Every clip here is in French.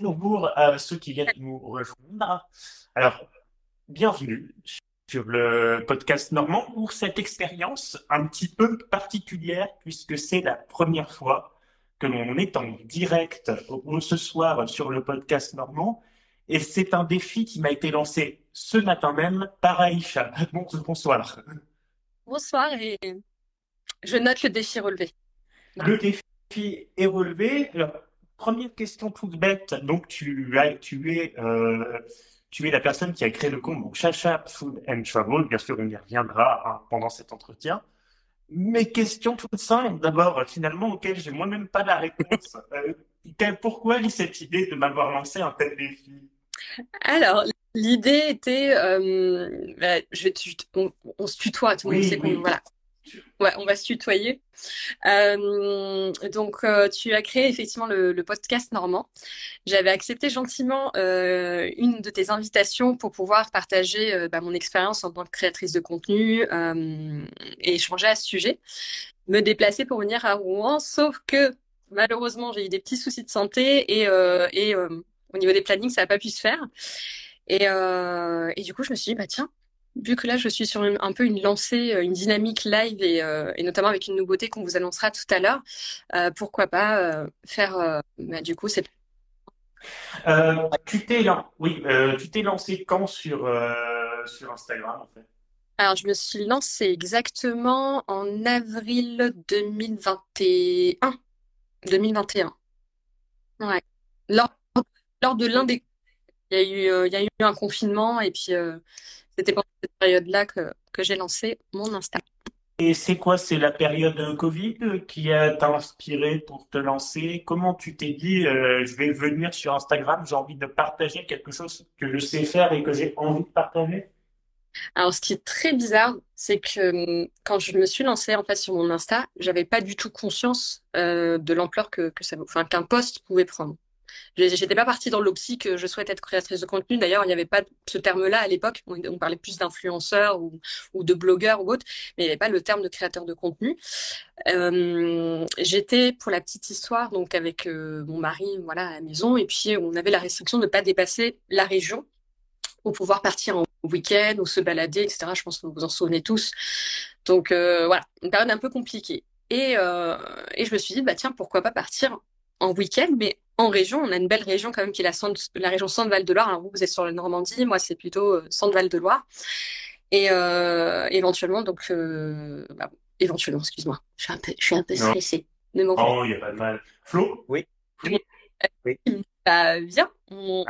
bonjour à ceux qui viennent nous rejoindre. Alors, bienvenue sur le podcast normand pour cette expérience un petit peu particulière puisque c'est la première fois que l'on est en direct ce soir sur le podcast normand et c'est un défi qui m'a été lancé ce matin même par Aïcha. Bonsoir. Bonsoir et je note le défi relevé. Le défi est relevé. Première question toute bête. Donc, tu, as, tu, es, euh, tu es la personne qui a créé le compte Chacha Food and Travel. Bien sûr, on y reviendra hein, pendant cet entretien. Mes questions toutes simples, d'abord, finalement, auxquelles j'ai moi-même pas la réponse. Euh, pourquoi cette idée de m'avoir lancé un tel défi? Alors, l'idée était, euh, bah, je on, se tutoie, tout le monde sait qu'on, voilà. Ouais, on va se tutoyer. Euh, donc, euh, tu as créé effectivement le, podcast Normand. J'avais accepté gentiment une de tes invitations pour pouvoir partager bah, mon expérience en tant que créatrice de contenu et échanger à ce sujet. Me déplacer pour venir à Rouen, sauf que malheureusement, j'ai eu des petits soucis de santé et, au niveau des plannings, ça n'a pas pu se faire. Et, euh, et, du coup, je me suis dit, bah tiens, vu que là, je suis sur un peu une lancée, euh, une dynamique live et, euh, et notamment avec une nouveauté qu'on vous annoncera tout à l'heure, euh, pourquoi pas euh, faire, bah, du coup, c'est. tu t'es oui, tu t'es lancé quand sur sur Instagram en fait? Alors, je me suis lancée exactement en avril 2021. 2021. Ouais. Lors lors de l'un des il y a eu, il y a eu un confinement et puis c'était pendant cette période-là que, que j'ai lancé mon Insta. Et c'est quoi? C'est la période Covid qui a inspiré pour te lancer? Comment tu t'es dit, euh, je vais venir sur Instagram, j'ai envie de partager quelque chose que je sais faire et que j'ai envie de partager? Alors, ce qui est très bizarre, c'est que hum, quand je me suis lancée en fait sur mon Insta, j'avais pas du tout conscience de l'ampleur que, que ça, enfin, qu'un post pouvait prendre. J'étais pas partie dans l'optique que je souhaite être créatrice de contenu. D'ailleurs, il n'y avait pas ce terme-là à l'époque. On, parlait plus d'influenceurs ou, ou, de blogueurs ou autre, mais il n'y avait pas le terme de créateur de contenu. Euh, J'étais, pour la petite histoire, donc avec euh, mon mari, voilà, à la maison, et puis on avait la restriction de ne pas dépasser la région pour pouvoir partir en week-end ou se balader, etc. Je pense que vous vous en souvenez tous. Donc euh, voilà, une période un peu compliquée. Et, euh, et je me suis dit, bah tiens, pourquoi pas partir en week-end, mais en région, on a une belle région quand même qui est la, la région Centre-Val de Loire. Alors vous, vous êtes sur la Normandie, moi c'est plutôt euh, Centre-Val de Loire. Et euh, éventuellement, donc, euh, bah, éventuellement, excuse-moi, je suis un peu, je suis un peu stressée. oh, il n'y a pas de mal. Flo? Oui. oui. Bah, viens, on,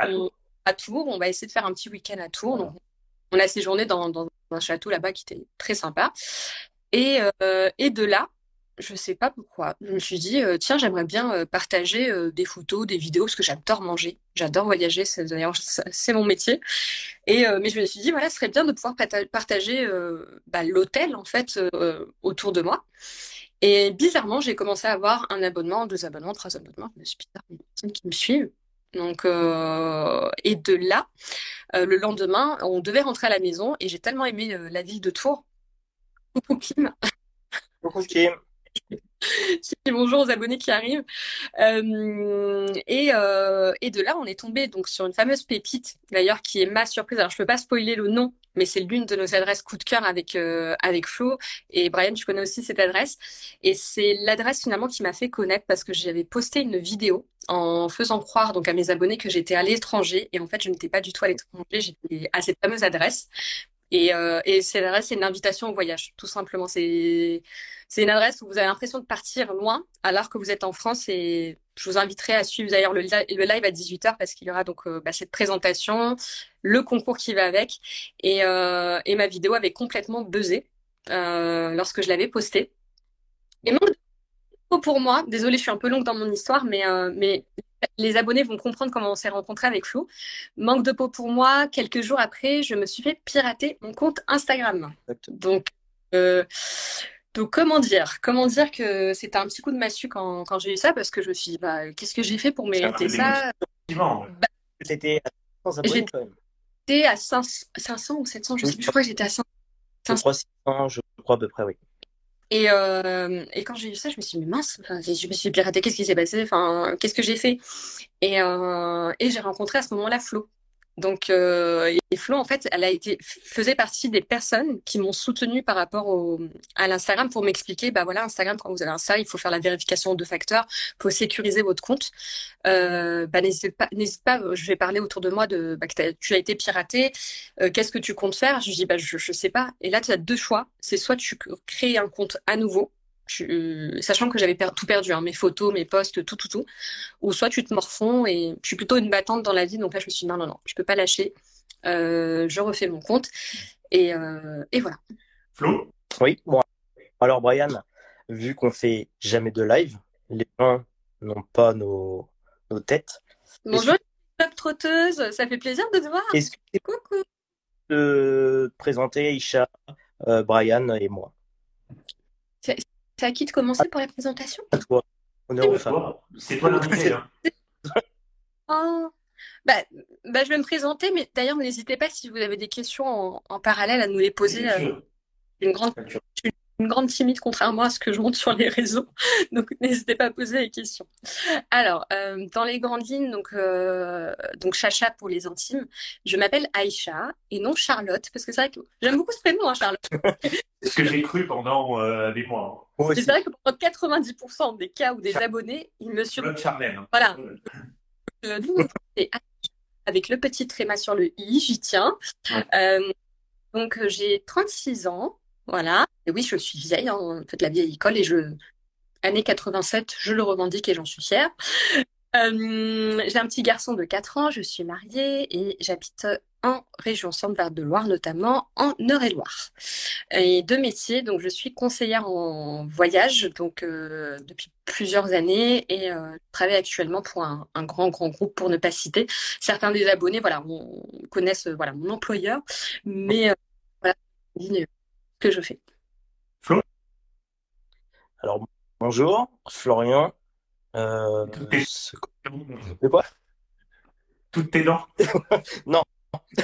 à, Tours. on va essayer de faire un petit week-end à Tours. Donc, on a séjourné dans, dans un château là-bas qui était très sympa. Et, euh, et de là, je sais pas pourquoi. Je me suis dit, euh, tiens, j'aimerais bien euh, partager euh, des photos, des vidéos, parce que j'adore manger, j'adore voyager, c'est c'est mon métier. Et mais je me suis dit, voilà, ce serait bien de pouvoir partager bah, l'hôtel en fait autour de moi. Et bizarrement, j'ai commencé à avoir un abonnement, deux abonnements, trois abonnements. Je me suis dit, des personnes qui me suivent. Donc, et de là, le lendemain, on devait rentrer à la maison et j'ai tellement aimé la ville de Tours. Coucou Kim. Coucou Kim. Bonjour aux abonnés qui arrivent. Euh, et, euh, et, de là, on est tombé donc sur une fameuse pépite, d'ailleurs, qui est ma surprise. Alors, je peux pas spoiler le nom, mais c'est l'une de nos adresses coup de cœur avec euh, avec Flo et Brian. Tu connais aussi cette adresse, et c'est l'adresse finalement qui m'a fait connaître parce que j'avais posté une vidéo en faisant croire donc à mes abonnés que j'étais à l'étranger et en fait je n'étais pas du tout à l'étranger. J'étais à cette fameuse adresse et, euh, et cette adresse, c'est une invitation au voyage, tout simplement. C'est une adresse où vous avez l'impression de partir loin, alors que vous êtes en France. Et je vous inviterai à suivre d'ailleurs le, live à 18h parce qu'il y aura donc euh, bah, cette présentation, le concours qui va avec. Et, euh, et ma vidéo avait complètement buzzé euh, lorsque je l'avais postée. Et manque pour moi, désolée, je suis un peu longue dans mon histoire, mais, euh, mais les abonnés vont comprendre comment on s'est rencontré avec Flo. Manque de peau pour moi, quelques jours après, je me suis fait pirater mon compte Instagram. Donc, euh, donc comment dire? Comment dire que c'était un petit coup de massue quand, quand j'ai eu ça? Parce que je me suis dit bah, qu'est-ce que j'ai fait pour mériter ça? bah, C'était à 500 abonnés quand même. J'étais à 500, ou 700, je sais plus. Je crois que j'étais à 500. 500. Je crois, je crois à peu près, oui. Et, euh, et quand j'ai vu ça, je me suis dit, mais mince, je me suis piratée, qu'est-ce qui s'est passé? Enfin, qu'est-ce que j'ai fait? Et, euh, et j'ai rencontré à ce moment-là Flo. Donc, euh, et Flo, en fait, elle a été, faisait partie des personnes qui m'ont soutenue par rapport au, à l'Instagram pour m'expliquer, bah voilà, Instagram, quand vous avez un ça, il faut faire la vérification de facteurs, il faut sécuriser votre compte. Euh, bah, n'hésite pas, n'hésite pas, je vais parler autour de moi de, bah, que tu as été piraté, euh, qu'est-ce que tu comptes faire? Je dis, bah, je, je sais pas. Et là, tu as deux choix. C'est soit tu crées un compte à nouveau, sachant que j'avais tout perdu, hein, mes photos, mes posts, tout, tout, tout. Ou soit tu te morfonds et je suis plutôt une battante dans la vie, donc là je me suis dit non, non, non, je peux pas lâcher. Euh, je refais mon compte et, euh, et voilà. Flo? Oui, bon. Alors Brian, vu qu'on fait jamais de live, les gens n'ont pas nos, nos têtes. Bonjour, club trotteuse, ça fait plaisir de te voir. Est-ce que tu Coucou. de présenter Isha, euh, Brian et moi? C'est à qui de commencer pour la présentation? À toi. Honneur aux femmes. C'est toi l'invité. Hein. Oh. Bah, bah, je vais me présenter, mais d'ailleurs, n'hésitez pas si vous avez des questions en, en parallèle à nous les poser. Euh, une grande, une grande timide, contrairement à ce que je montre sur les réseaux. Donc, n'hésitez pas à poser les questions. Alors, euh, dans les grandes lignes, donc, euh, donc Chacha pour les intimes, je m'appelle Aïcha et non Charlotte, parce que c'est vrai que j'aime beaucoup ce prénom, hein, Charlotte. c'est ce que j'ai cru pendant euh, des mois. Hein. C'est vrai que pendant 90% des cas ou des abonnés, ils me surprennent. Charlène. Hein. Voilà. Euh, avec le petit tréma sur le i, j'y tiens. Euh, donc, j'ai 36 ans. Voilà. Et oui, je suis vieille, hein, en fait, la vieille école, et je, année 87, je le revendique et j'en suis fière. Euh, j'ai un petit garçon de 4 ans, je suis mariée et j'habite en région Centre-Val de Loire, notamment en Eure-et-Loire. Et de métier, donc je suis conseillère en voyage donc euh, depuis plusieurs années et euh, je travaille actuellement pour un, un, grand grand groupe pour ne pas citer. Certains des abonnés, voilà, on, connaissent voilà mon employeur, mais voilà, que je fais. Flo? Alors, bonjour, Florian. Euh, Tout est... De quoi? Toutes tes dents Non.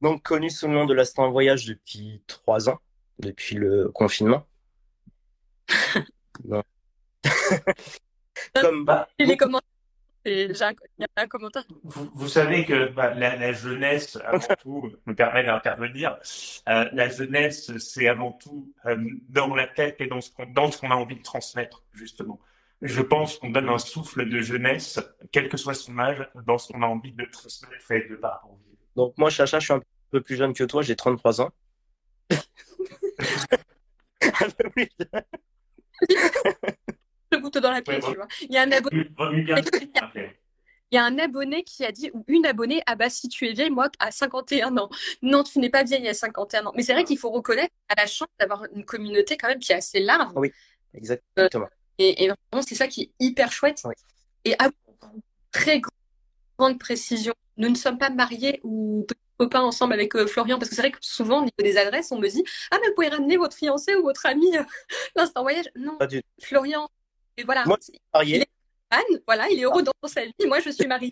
Donc, connu sous le nom de l'assistant voyage depuis trois ans, depuis le confinement. non. Comme... Bah, les commentaires il y a un commentaire. Vous, vous savez que bah, la, la, jeunesse, avant tout, me permet d'intervenir. Euh, la jeunesse, c'est avant tout euh, dans la tête et dans ce qu'on a envie de transmettre, justement. Je pense qu'on donne un souffle de jeunesse, quel que soit son âge, dans ce qu'on a envie de transmettre fait de par Donc moi, Chacha, je suis un peu plus jeune que toi, j'ai 33 ans. un peu plus jeune le couteau dans la plaie, tu vois. Il y a un abonné. Il y a un abonné qui a dit, ou une abonnée, ah bah si tu es vieille, moi, à 51 ans. Non, tu n'es pas vieille à 51 ans. Mais c'est vrai qu'il faut reconnaître à la chance d'avoir une communauté quand même qui est assez large. Oui, exactement. Euh, et, et, vraiment, c'est ça qui est hyper chouette. Oui. Et à très grande précision, nous ne sommes pas mariés ou copains ensemble avec euh, Florian, parce que c'est vrai que souvent, au niveau des adresses, on me dit, ah mais vous pouvez ramener votre fiancé ou votre ami euh, l'instant voyage. Non, Florian, et voilà. Moi, je suis marié. Anne, voilà, il est heureux dans sa vie. Moi, je suis mariée.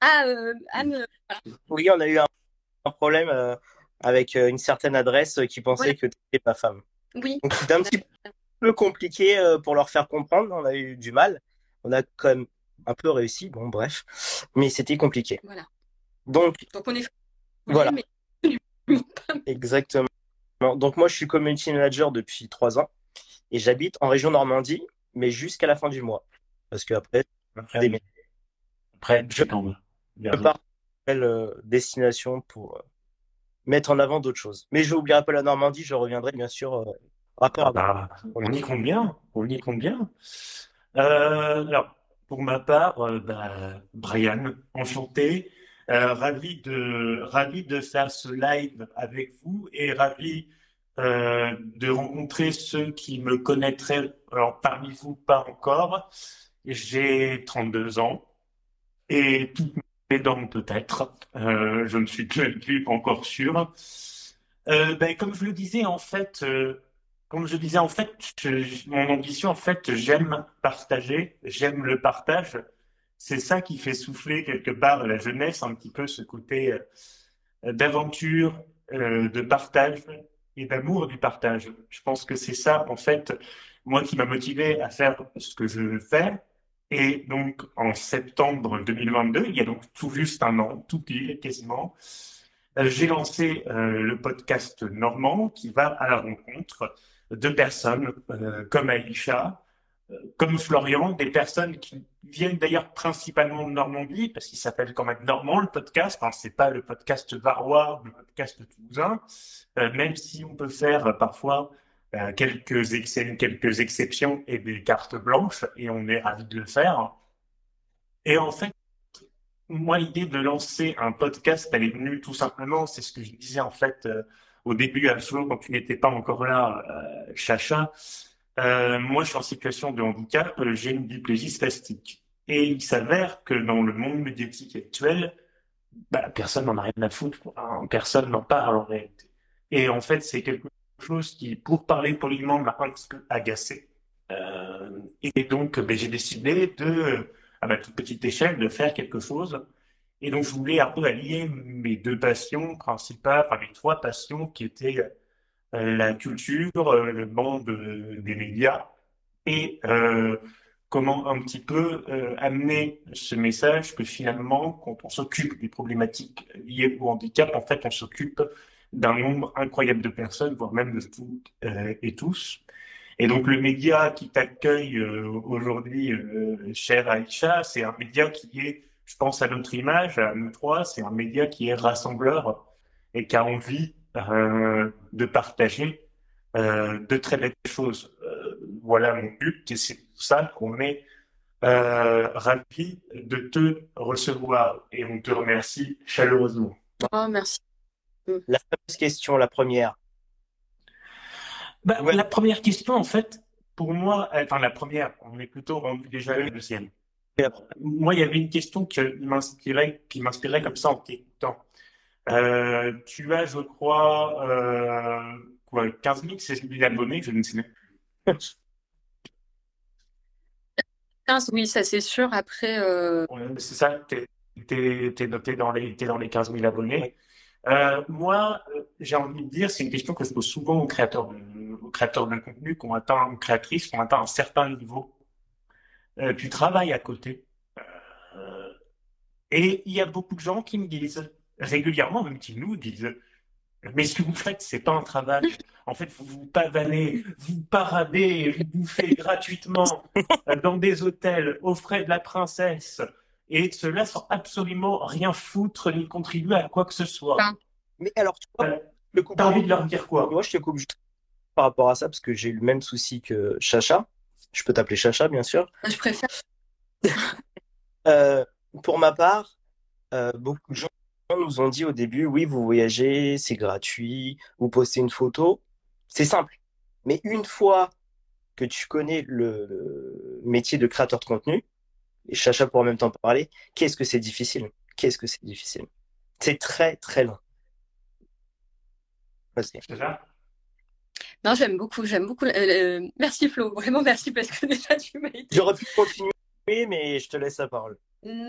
Ah, euh, Anne, euh, voilà. Oui, on a eu un, un problème euh, avec euh, une certaine adresse qui pensait ouais. que tu étais ma femme. Oui. Donc, c'était un petit peu compliqué pour leur faire comprendre. On a eu du mal. On a quand même un peu réussi. Bon, bref. Mais c'était compliqué. Voilà. Donc, Donc on est. Voilà. Mais... Exactement. Donc, moi, je suis community manager depuis trois ans et j'habite en région Normandie mais jusqu'à la fin du mois. Parce qu'après, après, des... après je, je pars euh, destination pour euh, mettre en avant d'autres choses. Mais je n'oublierai pas la Normandie, je reviendrai bien sûr euh, rapport ah bah, On y compte bien, on y compte bien. Euh, alors, pour ma part, euh, bah, Brian, enchanté. Ravi de ravi de faire ce live avec vous et ravi euh, de rencontrer ceux qui me connaîtraient, alors parmi vous pas encore. J'ai 32 ans et toutes mes dents peut-être, euh, je ne suis plus encore sûr. Euh, ben, comme je le disais en fait, comme je disais en fait, mon ambition en fait, j'aime partager, j'aime le partage. C'est ça qui fait souffler quelque part la jeunesse, un petit peu ce côté d'aventure, de partage, et d'amour du partage. Je pense que c'est ça, en fait, moi qui m'a motivé à faire ce que je fais. Et donc, en septembre 2022, il y a donc tout juste un an, tout pile quasiment, euh, j'ai lancé euh, le podcast Normand qui va à la rencontre de personnes euh, comme Aïcha, comme Florian, des personnes qui viennent d'ailleurs principalement de Normandie, parce qu'il s'appelle quand même Normand le podcast. Enfin, c'est pas le podcast varois le podcast toulousain, même si on peut faire parfois quelques, quelques exceptions et des cartes blanches, et on est ravis de le faire. Et en fait, moi, l'idée de lancer un podcast, elle est venue tout simplement, c'est ce que je disais en fait euh, au début à Flo, quand tu n'étais pas encore là, euh, Chacha. Euh, moi, je suis en situation de handicap, j'ai une diplégie spastique. Et il s'avère que dans le monde médiatique actuel, bah, personne n'en a rien à foutre, hein. personne n'en parle en réalité. Et en fait, c'est quelque chose qui, pour parler poliment, m'a un petit peu agacé. Euh, et donc, ben, j'ai décidé de à ma toute petite échelle, de faire quelque chose. Et donc, je voulais un peu allier mes deux passions principales, enfin mes trois passions qui étaient la culture, euh, le monde euh, des médias et comment un petit peu amener ce message que finalement, quand on s'occupe des problématiques liées au handicap, en fait, on s'occupe d'un nombre incroyable de personnes, voire même de toutes et tous. Et donc le média qui t'accueille euh, aujourd'hui, euh, cher Aïcha, c'est un média qui est, je pense à notre image, à nous trois, c'est un média qui est rassembleur et qui a envie euh, de partager de très belles choses. voilà mon but et c'est pour ça qu'on est ravi de te recevoir et on te remercie chaleureusement. Oh, merci. La fameuse question, la première. Bah, La première question, en fait, pour moi, enfin la première, on est plutôt rendu déjà la deuxième. Moi, il y avait une question qui m'inspirait, qui m'inspirait comme ça en t'écoutant. Euh, tu as, je crois, euh, quoi, 15 000, 16 000 abonnés, je ne sais plus. 15, oui, ça c'est sûr. Après. Euh... c'est ça, tu es, noté dans les, dans les 15 000 abonnés. Euh, moi, euh, j'ai envie de dire, c'est une question que je pose souvent aux créateurs de, aux créateurs de contenu, qu'on atteint, aux créatrices, qu'on atteint un certain niveau. Euh, tu travailles à côté. Euh, et il y a beaucoup de gens qui me disent, régulièrement, même qui nous disent, mais ce que vous faites, c'est pas un travail. En fait, vous vous pavanez, vous paradez, vous bouffez gratuitement dans des hôtels aux frais de la princesse et cela sans absolument rien foutre ni contribuer à quoi que ce soit. Mais alors, tu vois, le coup, t'as envie de leur dire quoi? Moi, je te coupe juste par rapport à ça parce que j'ai eu le même souci que Chacha. Je peux t'appeler Chacha, bien sûr. Je préfère. euh, pour ma part, euh, beaucoup de gens nous ont dit au début, oui, vous voyagez, c'est gratuit, vous postez une photo, c'est simple. Mais une fois que tu connais le métier de créateur de contenu, et Chacha pour en même temps parler, qu'est-ce que c'est difficile? Qu'est-ce que c'est difficile? C'est très très long. Non, j'aime beaucoup, j'aime beaucoup. Euh, euh, merci Flo, vraiment merci parce que déjà tu m'as été. J'aurais pu continuer, mais je te laisse la parole.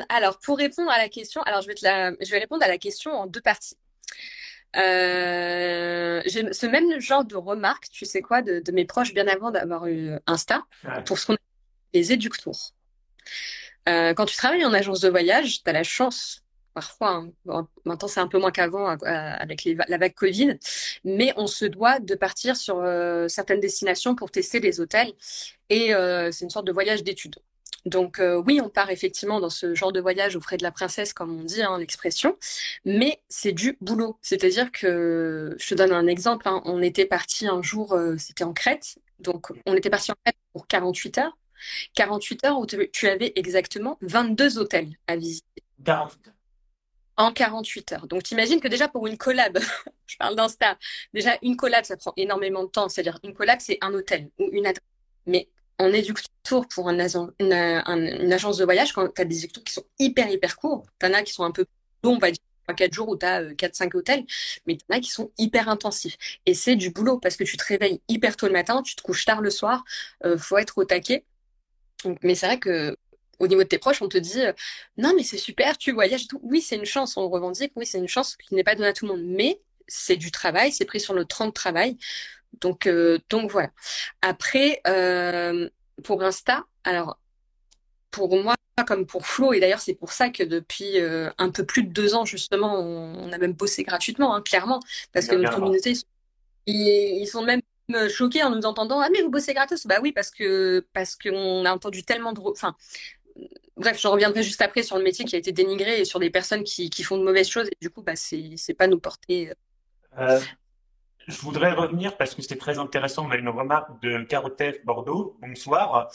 Alors, pour répondre à la question, alors je vais, te la... je vais répondre à la question en deux parties. Euh, j'ai ce même genre de remarques, tu sais quoi, de, mes proches bien avant d'avoir eu Insta, pour ce qu'on appelle les éductours. Euh, quand tu travailles en agence de voyage, tu as la chance, parfois, hein, maintenant c'est un peu moins qu'avant euh, avec la vague Covid, mais on se doit de partir sur euh, certaines destinations pour tester les hôtels et c'est une sorte de voyage d'études. Donc oui, on part effectivement dans ce genre de voyage au frais de la princesse, comme on dit hein, l'expression, mais c'est du boulot. C'est-à-dire que, je te donne un exemple, hein, on était parti un jour, c'était en Crète, donc on était parti en Crète pour 48 heures, 48 heures où tu avais exactement 22 hôtels à visiter. En 48 heures. Donc, t'imagines que déjà pour une collab, je parle d'Insta, déjà une collab, ça prend énormément de temps. C'est-à-dire, une collab, c'est un hôtel ou une adresse. Mais en éductour pour un une, agence de voyage, quand tu as des éductours qui sont hyper, hyper courts, tu en as qui sont un peu longs, on va dire 4 jours où tu as 4-5 hôtels, mais tu en as qui sont hyper intensifs. Et c'est du boulot parce que tu te réveilles hyper tôt le matin, tu te couches tard le soir, euh, faut être au taquet mais c'est vrai que au niveau de tes proches, on te dit euh, non, mais c'est super, tu voyages tout. Oui, c'est une chance, on revendique, oui, c'est une chance qui n'est pas donnée à tout le monde. Mais c'est du travail, c'est pris sur le temps de travail. Donc, euh, donc voilà. Après, euh, pour Insta, alors pour moi comme pour Flo, et d'ailleurs c'est pour ça que depuis euh, un peu plus de deux ans justement, on, a même bossé gratuitement, hein, clairement, parce que notre communauté, ils, ils, sont même choqués en nous entendant ah mais vous bossez gratos? Bah oui parce que parce qu'on a entendu tellement de enfin bref je reviendrai juste après sur le métier qui a été dénigré et sur des personnes qui, qui font de mauvaises choses et du coup bah c'est c'est pas nous porter euh, je voudrais revenir parce que c'était très intéressant. On a une remarque de Carotef Bordeaux, bonsoir,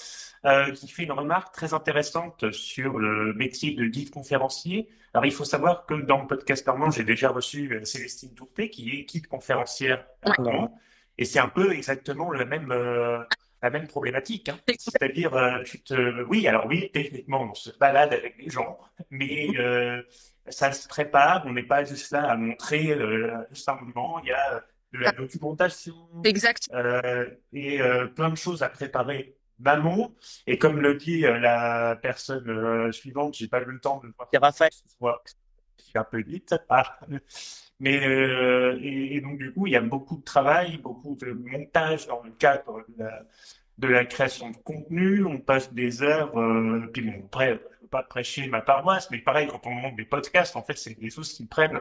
euh, qui fait une remarque très intéressante sur le métier de guide conférencier. Alors, il faut savoir que dans le podcast Normand, j'ai déjà reçu euh, Célestine Tourté, qui est guide conférencière et c'est un peu exactement la même, euh, la même problématique. Hein. C'est-à-dire, euh, oui, alors oui, techniquement, on se balade avec les gens, mais euh, ça se prépare. On n'est pas juste là à montrer simplement. Il y a de la documentation. Exact. Euh, et euh, plein de choses à préparer d'amont. Et comme le dit euh, la personne euh, suivante, j'ai pas eu le temps de voir. C'est Raphaël. C'est un peu vite. Ah. Mais et, et, donc du coup, il y a beaucoup de travail, beaucoup de montage dans le cadre de la, de la création de contenu. On passe des heures. puis bon, après, je veux pas prêcher ma paroisse, mais pareil, quand on monte des podcasts, en fait, c'est des choses qui prennent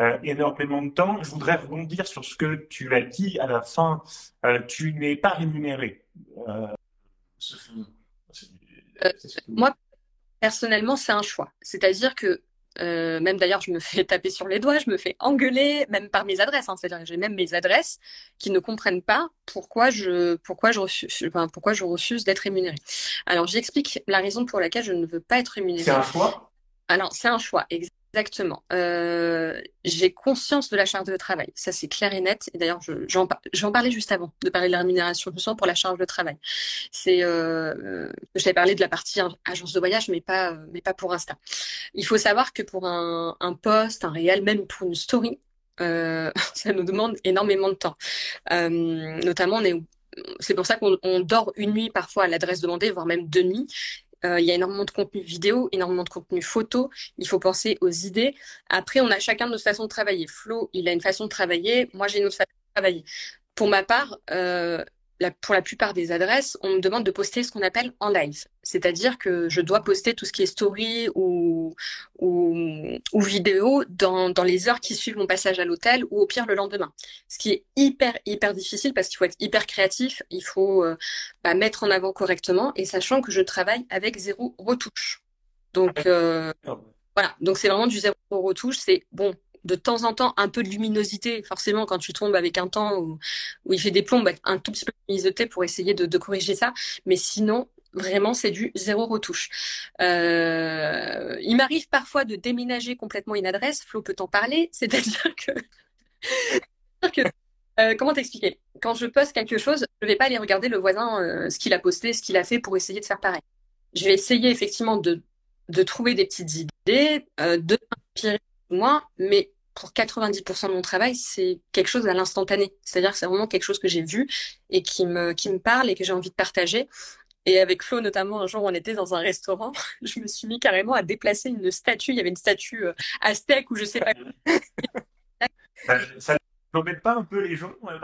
euh, énormément de temps. Je voudrais rebondir sur ce que tu as dit à la fin. Euh, tu n'es pas rémunéré. Euh, moi, personnellement, c'est un choix. C'est-à-dire que même d'ailleurs, je me fais taper sur les doigts, je me fais engueuler, même par mes adresses. Hein. C'est-à-dire que j'ai même mes adresses qui ne comprennent pas pourquoi je, pourquoi je refuse, enfin, pourquoi je refuse d'être rémunéré. Alors, j'explique la raison pour laquelle je ne veux pas être rémunéré. C'est un choix? Alors, c'est un choix, Exactement. Euh, j'ai conscience de la charge de travail. Ça, c'est clair et net. Et d'ailleurs, j'en je, parlais juste avant de parler de la rémunération, sens pour la charge de travail. C'est, euh, j'avais parlé de la partie agence de voyage, mais pas, mais pas pour Insta. Il faut savoir que pour un, un post, un réel, même pour une story, euh, ça nous demande énormément de temps. Euh, notamment, c'est pour ça qu'on dort une nuit parfois à l'adresse demandée, voire même deux nuits. Euh, il y a énormément de contenu vidéo, énormément de contenu photo. Il faut penser aux idées. Après, on a chacun notre façon de travailler. Flo, il a une façon de travailler. Moi, j'ai une autre façon de travailler. Pour ma part, euh, pour la plupart des adresses, on me demande de poster ce qu'on appelle en live. C'est-à-dire que je dois poster tout ce qui est story ou, ou, ou vidéo dans, dans, les heures qui suivent mon passage à l'hôtel ou au pire le lendemain. Ce qui est hyper, hyper difficile parce qu'il faut être hyper créatif, il faut euh, bah, mettre en avant correctement et sachant que je travaille avec zéro retouche. Donc, euh, voilà. Donc, c'est vraiment du zéro retouche. C'est bon, de temps en temps un peu de luminosité, forcément quand tu tombes avec un temps où, il fait des plombes, un tout petit peu de luminosité pour essayer de, corriger ça. Mais sinon, vraiment c'est du zéro retouche. Euh, il m'arrive parfois de déménager complètement une adresse, Flo peut en parler, c'est-à-dire que, euh, comment t'expliquer? Quand je poste quelque chose, je vais pas aller regarder le voisin, euh, ce qu'il a posté, ce qu'il a fait pour essayer de faire pareil. Je vais essayer effectivement de, de trouver des petites idées, de m'inspirer moi, mais pour 90% de mon travail, c'est quelque chose à l'instantané. C'est-à-dire que c'est vraiment quelque chose que j'ai vu et qui me, qui me parle et que j'ai envie de partager. Et avec Flo, notamment, un jour, on était dans un restaurant, je me suis mis carrément à déplacer une statue. Il y avait une statue euh, aztèque ou je sais pas. ça ne pas un peu les gens euh,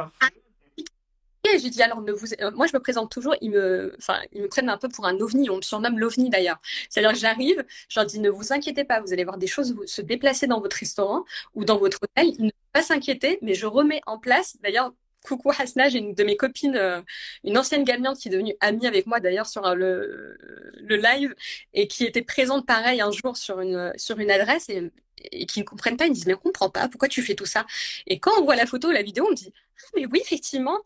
et j'ai dit alors ne vous, euh, moi je me présente toujours, ils me, enfin ils me prennent un peu pour un ovni, on me surnomme l'ovni d'ailleurs. C'est-à-dire que j'arrive, je leur dis ne vous inquiétez pas, vous allez voir des choses se déplacer dans votre restaurant ou dans votre hôtel, ne pas s'inquiéter, mais je remets en place. D'ailleurs, coucou Hasna, j'ai une de mes copines, euh, une ancienne gagnante qui est devenue amie avec moi d'ailleurs sur euh, le, le live et qui était présente pareil un jour sur une sur une adresse et, et qui ne comprennent pas, ils me disent mais on comprend pas, pourquoi tu fais tout ça? Et quand on voit la photo, la vidéo, on me dit ah, mais oui effectivement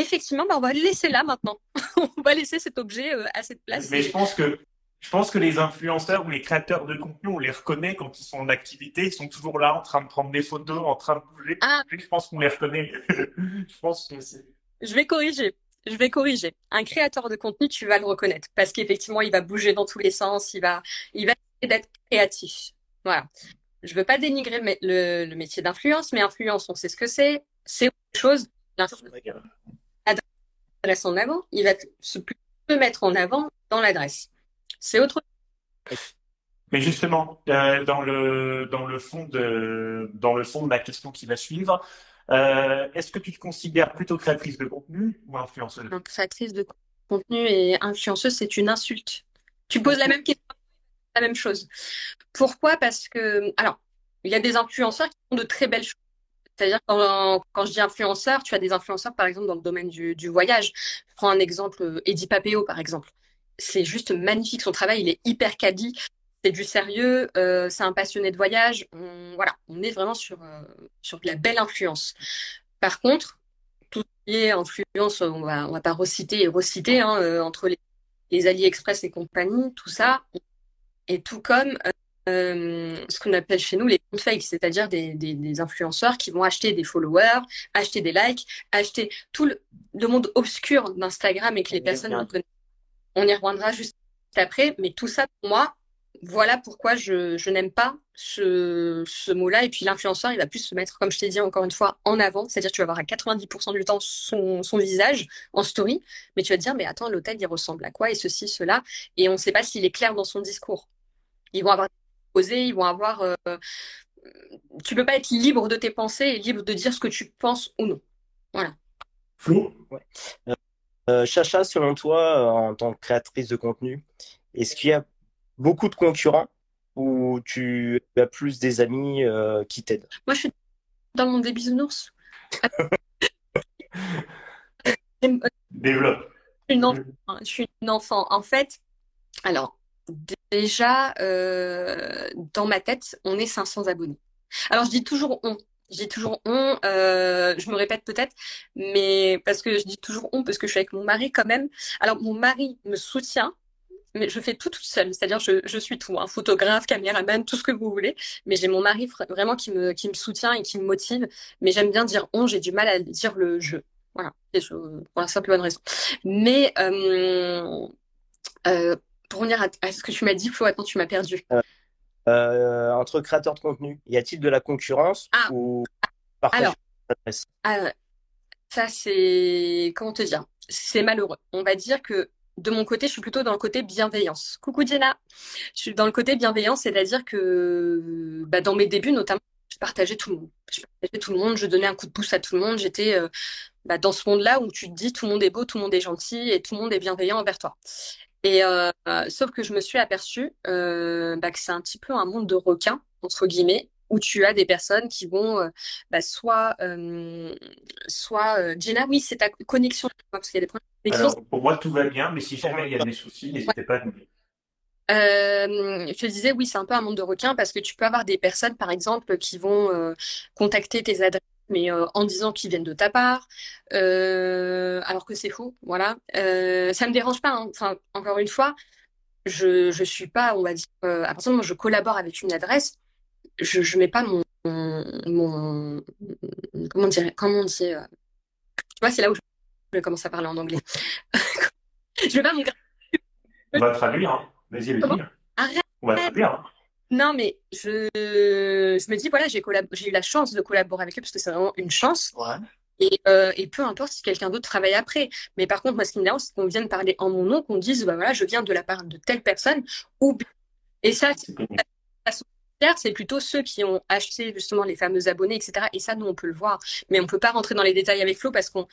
effectivement, bah, on va le laisser là maintenant. on va laisser cet objet euh, à cette place. Mais je pense que je pense que les influenceurs ou les créateurs de contenu, on les reconnaît quand ils sont en activité. Ils sont toujours là en train de prendre des photos, en train de bouger. Ah. Je pense qu'on les reconnaît. je pense que c'est. Je vais corriger. Je vais corriger. Un créateur de contenu, tu vas le reconnaître parce qu'effectivement, il va bouger dans tous les sens. Il va, il va essayer d'être créatif. Voilà. Je veux pas dénigrer le, le métier d'influence, mais influence, on sait ce que c'est. C'est autre chose adresse en avant, il va se mettre en avant dans l'adresse. C'est autre Mais justement, euh, dans le dans le fond de dans le fond de la question qui va suivre, euh, est-ce que tu te considères plutôt créatrice de contenu ou influenceuse? Donc, créatrice de contenu et influenceuse, c'est une insulte. Tu poses la même question, la même chose. Pourquoi? Parce que, alors, il y a des influenceurs qui font de très belles choses. C'est-à-dire quand, quand je dis influenceur, tu as des influenceurs par exemple dans le domaine du, voyage. Je prends un exemple, euh, Eddie Papéo par exemple. C'est juste magnifique, son travail, il est hyper quali, c'est du sérieux, euh, c'est un passionné de voyage. Voilà, on est vraiment sur, euh, sur de la belle influence. Par contre, tout ce qui est influence, on va, on va pas reciter et reciter hein, entre les, les AliExpress et compagnie, tout ça, et tout comme euh, ce qu'on appelle chez nous les comptes fake, c'est-à-dire des, des, des influenceurs qui vont acheter des followers, acheter des likes, acheter tout le, le monde obscur d'Instagram et que les personnes ne connaissent. On y reviendra juste après, mais tout ça pour moi, voilà pourquoi je, je n'aime pas ce, ce mot-là. Et puis l'influenceur, il va plus se mettre, comme je t'ai dit encore une fois, en avant. C'est-à-dire tu vas voir à 90% du temps son, son visage en story, mais tu vas te dire, mais attends, l'hôtel, il ressemble à quoi Et ceci, cela. Et on ne sait pas s'il est clair dans son discours. Ils vont avoir posé, ils vont avoir... Euh, tu peux pas être libre de tes pensées et libre de dire ce que tu penses ou non. Voilà. Flo? Ouais. Euh, euh, Chacha, selon toi, euh, en tant que créatrice de contenu, est-ce qu'il y a beaucoup de concurrents ou tu as plus des amis euh, qui t'aident? Moi, je suis dans mon des bisounours. J'aime- Développe. une enfant, je suis une enfant. En fait, alors, déjà, euh, dans ma tête, on est 500 abonnés. Alors, je dis toujours on. Je dis toujours on, euh, je me répète peut-être, mais parce que je dis toujours on, parce que je suis avec mon mari quand même. Alors, mon mari me soutient, mais je fais tout toute seule. C'est-à-dire, je, je suis tout, hein, photographe, caméraman, tout ce que vous voulez. Mais j'ai mon mari vra- vraiment qui me, qui me soutient et qui me motive. Mais j'aime bien dire on, j'ai du mal à dire le je. Voilà, Et je- pour la simple bonne raison. Mais euh, euh, pour revenir à, à ce que tu m'as dit, Flo, attends, tu m'as perdu. Euh, entre créateurs de contenu, y a-t-il de la concurrence Ah, ou alors, ah, ça c'est, comment te dire, c'est malheureux. On va dire que de mon côté, je suis plutôt dans le côté bienveillance. Coucou Jenna, je suis dans le côté bienveillance, c'est-à-dire que bah, dans mes débuts notamment, je partageais tout le monde. Je partageais tout le monde, je donnais un coup de pouce à tout le monde. J'étais euh, bah, dans ce monde-là où tu te dis tout le monde est beau, tout le monde est gentil et tout le monde est bienveillant envers toi. Et euh, sauf que je me suis aperçue euh, bah, que c'est un petit peu un monde de requins, entre guillemets, où tu as des personnes qui vont euh, bah, soit, soit Jenna, oui, c'est ta connexion, parce qu'il y a des problèmes de connexion. Alors, pour moi, tout va bien, mais si jamais il y a des soucis, n'hésitez pas à nous. Euh, je te disais, oui, c'est un peu un monde de requins parce que tu peux avoir des personnes, par exemple, qui vont euh, contacter tes adresses, mais euh, en disant qu'ils viennent de ta part, euh, alors que c'est faux. Voilà. Euh, ça me dérange pas. hein. Enfin, encore une fois, je je suis pas, on va dire, euh, à partir du moment où je collabore avec une adresse, je je mets pas mon mon, comment dire, comment on dit, tu vois, c'est là où je vais commencer à parler en anglais. Je vais pas mon On va traduire, hein. Vas-y, Comment? vas-y. Arrête. On va traduire. hein. Non, mais je, je me dis, voilà, j'ai collab- eu la chance de collaborer avec eux parce que c'est vraiment une chance. Ouais. Et, euh, et peu importe si quelqu'un d'autre travaille après. Mais par contre, moi, ce qui me dérange, c'est qu'on vienne parler en mon nom, qu'on dise, bah voilà, je viens de la part de telle personne. Ou... Et ça, C'est plutôt ceux qui ont acheté justement les fameux abonnés, etc. Et ça, nous, on peut le voir. Mais on peut pas rentrer dans les détails avec Flo parce qu'on,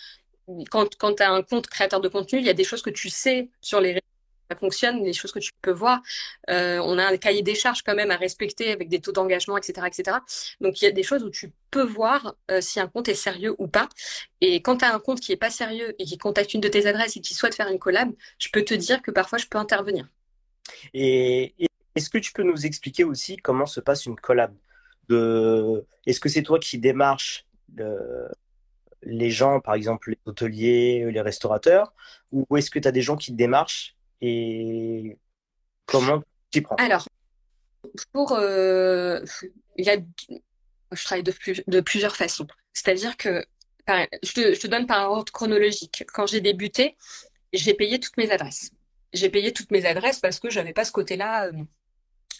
quand, quand tu as un compte créateur de contenu, il y a des choses que tu sais sur les réseaux, ça fonctionne, les choses que tu peux voir. Euh, on a un cahier des charges quand même à respecter avec des taux d'engagement, etc., etc. Donc, il y a des choses où tu peux voir euh, si un compte est sérieux ou pas. Et quand tu as un compte qui est pas sérieux et qui contacte une de tes adresses et qui souhaite faire une collab, je peux te dire que parfois, je peux intervenir. Et est-ce que tu peux nous expliquer aussi comment se passe une collab? De... Est-ce que c'est toi qui démarches le- les gens, par exemple les hôteliers, les restaurateurs, ou est-ce que tu as des gens qui te démarchent et comment tu t'y prends? Alors, pour, euh, il y a, je travaille de, plus- de plusieurs façons. C'est-à-dire que, je te, je te donne par ordre chronologique. Quand j'ai débuté, j'ai payé toutes mes adresses. J'ai payé toutes mes adresses parce que j'avais pas ce côté-là, euh,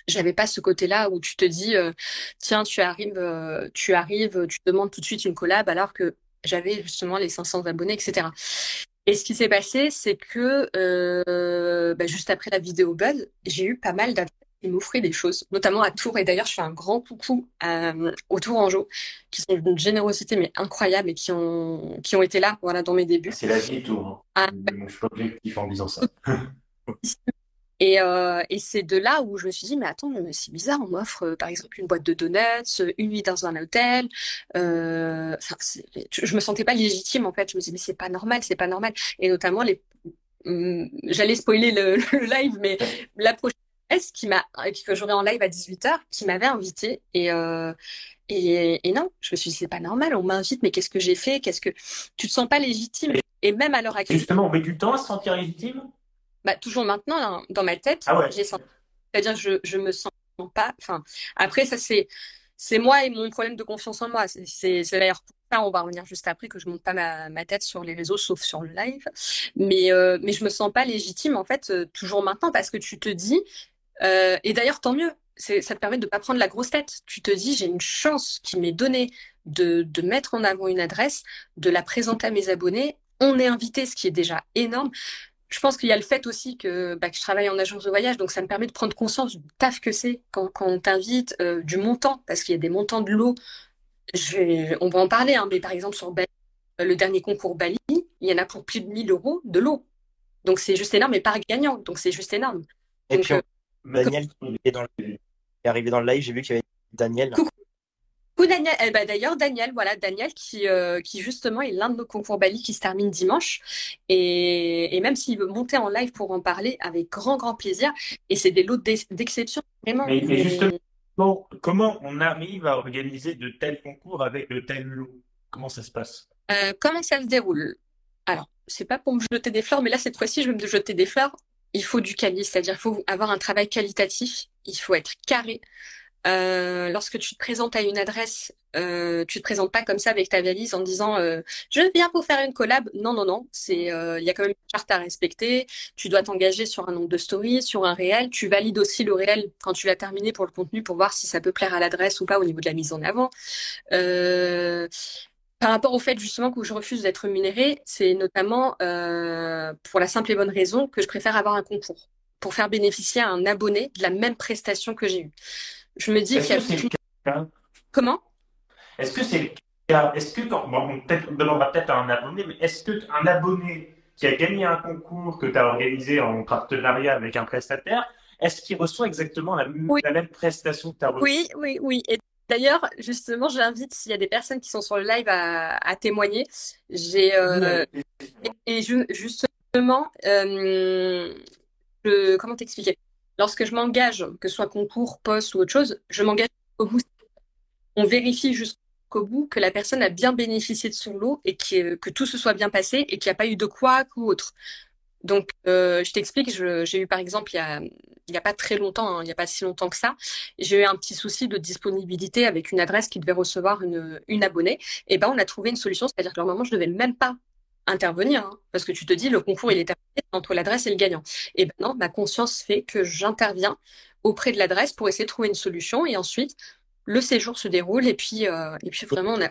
j'avais pas ce côté-là où tu te dis, euh, tiens, tu arrives, tu arrives, tu demandes tout de suite une collab alors que j'avais justement les 500 abonnés, etc. Et ce qui s'est passé, c'est que euh, bah, juste après la vidéo Buzz, j'ai eu pas mal d'adresses m'offraient des choses, notamment à Tours. Et d'ailleurs, je fais un grand coucou à, aux Tourangeaux, qui sont d'une générosité mais incroyable et qui ont, qui ont été là voilà, dans mes débuts. C'est la vie Tours. Hein. Ah, je suis pas objectif en disant ça. Et, euh, et c'est de là où je me suis dit, mais attends, c'est bizarre, on m'offre euh, par exemple une boîte de donuts, une nuit dans un hôtel. Euh, je me sentais pas légitime en fait. Je me disais, mais c'est pas normal, c'est pas normal. Et notamment, les, hum, j'allais spoiler le, live, mais la prochaine qui m'a que j'aurai en live à 18h, qui m'avait invité et, euh, et, et non, je me suis dit, c'est pas normal, on m'invite, mais qu'est-ce que j'ai fait? Qu'est-ce que tu te sens pas légitime? Et même à l'heure actuelle. Justement, on met du temps à se sentir légitime? Bah, toujours maintenant, hein, dans ma tête, ah j'ai senti. C'est-à-dire que je, je me sens pas. Enfin, après, ça, c'est, c'est moi et mon problème de confiance en moi. C'est, d'ailleurs pour ça, on va revenir juste après, que je monte pas ma, ma tête sur les réseaux, sauf sur le live. Mais, euh, mais je me sens pas légitime, en fait, euh, toujours maintenant, parce que tu te dis, euh, et d'ailleurs, tant mieux, ça te permet de pas prendre la grosse tête. Tu te dis, j'ai une chance qui m'est donnée de, de mettre en avant une adresse, de la présenter à mes abonnés. On est invité, ce qui est déjà énorme je pense qu'il y a le fait aussi que, bah, que, je travaille en agence de voyage, donc ça me permet de prendre conscience du taf que c'est quand, quand, on t'invite, euh, du montant, parce qu'il y a des montants de l'eau. On va en parler, hein, mais par exemple sur Bali, euh, le dernier concours Bali, il y en a pour plus de 1000 euros de l'eau. Donc c'est juste énorme, mais par gagnant, donc c'est juste énorme. Et puis, euh, Daniel est, dans est, arrivé dans le live, j'ai vu qu'il y avait Daniel. Daniel, eh ben, d'ailleurs, Daniel, voilà, Daniel qui, euh, qui justement est l'un de nos concours Bali qui se termine dimanche. Et, et même s'il veut monter en live pour en parler, avec grand, grand plaisir. Et c'est des lots d'exception, vraiment. Mais, mais justement, comment on arrive à organiser de tels concours avec de tels lots? Comment ça se passe? Euh, Comment ça se déroule? Alors, c'est pas pour me jeter des fleurs, mais là, cette fois-ci, je vais me jeter des fleurs. Il faut du quali, c'est-à-dire il faut avoir un travail qualitatif, il faut être carré. Euh, lorsque tu te présentes à une adresse, euh, tu te présentes pas comme ça avec ta valise en disant euh, je viens pour faire une collab. Non, non, non. C'est euh, il y a quand même une charte à respecter. Tu dois t'engager sur un nombre de stories, sur un réel. Tu valides aussi le réel quand tu l'as terminé pour le contenu pour voir si ça peut plaire à l'adresse ou pas au niveau de la mise en avant. Euh, par rapport au fait justement que je refuse d'être rémunérée, c'est notamment pour la simple et bonne raison que je préfère avoir un concours pour faire bénéficier à un abonné de la même prestation que j'ai eue. Je me dis qu'il y a. Comment? Est-ce que c'est le cas? Est-ce que quand. Bon, on, demandera peut-être à un abonné, mais est-ce qu'un abonné qui a gagné un concours que tu as organisé en partenariat avec un prestataire, est-ce qu'il reçoit exactement la, même prestation que tu as reçue? Oui, oui, oui. Et d'ailleurs, justement, j'invite s'il y a des personnes qui sont sur le live à, témoigner. J'ai. Euh, et, justement, euh, comment t'expliquer? Lorsque je m'engage, que ce soit concours, poste ou autre chose, je m'engage au bout. On vérifie jusqu'au bout que la personne a bien bénéficié de son lot et que tout se soit bien passé et qu'il n'y a pas eu de quoi ou autre. Donc, euh, je t'explique, j'ai eu par exemple, il y a, il y a pas très longtemps, hein, il n'y a pas si longtemps que ça, j'ai eu un petit souci de disponibilité avec une adresse qui devait recevoir une, abonnée. Et ben, on a trouvé une solution, c'est-à-dire que moment, je ne devais même pas intervenir, hein, parce que tu te dis le concours il est entre l'adresse et le gagnant. Et ben non, ma conscience fait que j'interviens auprès de l'adresse pour essayer de trouver une solution et ensuite le séjour se déroule et puis euh, et puis vraiment on a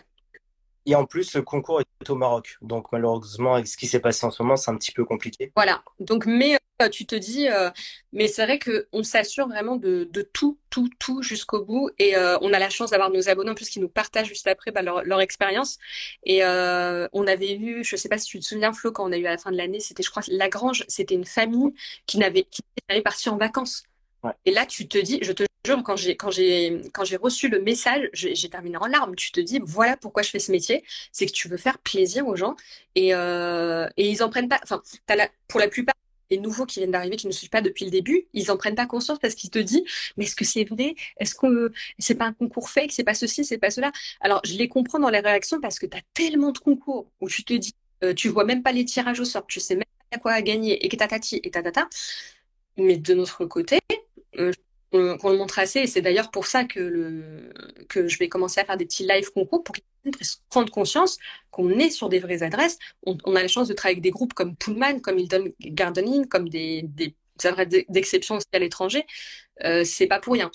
et en plus, le concours est au Maroc. Donc, malheureusement, avec ce qui s'est passé en ce moment, c'est un petit peu compliqué. Voilà. Donc, mais euh, tu te dis, euh, mais c'est vrai qu'on s'assure vraiment de, de, tout, tout, tout jusqu'au bout. Et euh, on a la chance d'avoir nos abonnés en plus qui nous partagent juste après bah, leur, leur, expérience. Et on avait eu, je sais pas si tu te souviens, Flo, quand on a eu à la fin de l'année, c'était, je crois, Lagrange, c'était une famille qui n'avait, qui était partie en vacances. Et là, tu te dis, je te jure, quand j'ai, quand j'ai, quand j'ai reçu le message, j'ai terminé en larmes. Tu te dis, voilà pourquoi je fais ce métier, c'est que tu veux faire plaisir aux gens et, euh, et ils en prennent pas. Enfin, pour la plupart des nouveaux qui viennent d'arriver, qui ne suivent pas depuis le début, ils en prennent pas conscience parce qu'ils te disent, mais est-ce que c'est vrai? Est-ce que c'est pas un concours fake? C'est pas ceci, c'est pas cela? Alors, je les comprends dans les réactions parce que tu as tellement de concours où tu te dis, euh, tu vois même pas les tirages au sort, tu sais même pas quoi gagner et que tatati et tatata. Mais de notre côté, euh, qu'on le montre assez. Et c'est d'ailleurs pour ça que, le, que je vais commencer à faire des petits live concours pour qu'ils puissent prendre conscience qu'on est sur des vraies adresses. On, a la chance de travailler avec des groupes comme Pullman, comme Hilton Gardening, comme des, des adresses d'exception aussi à l'étranger. Euh, c'est pas pour rien.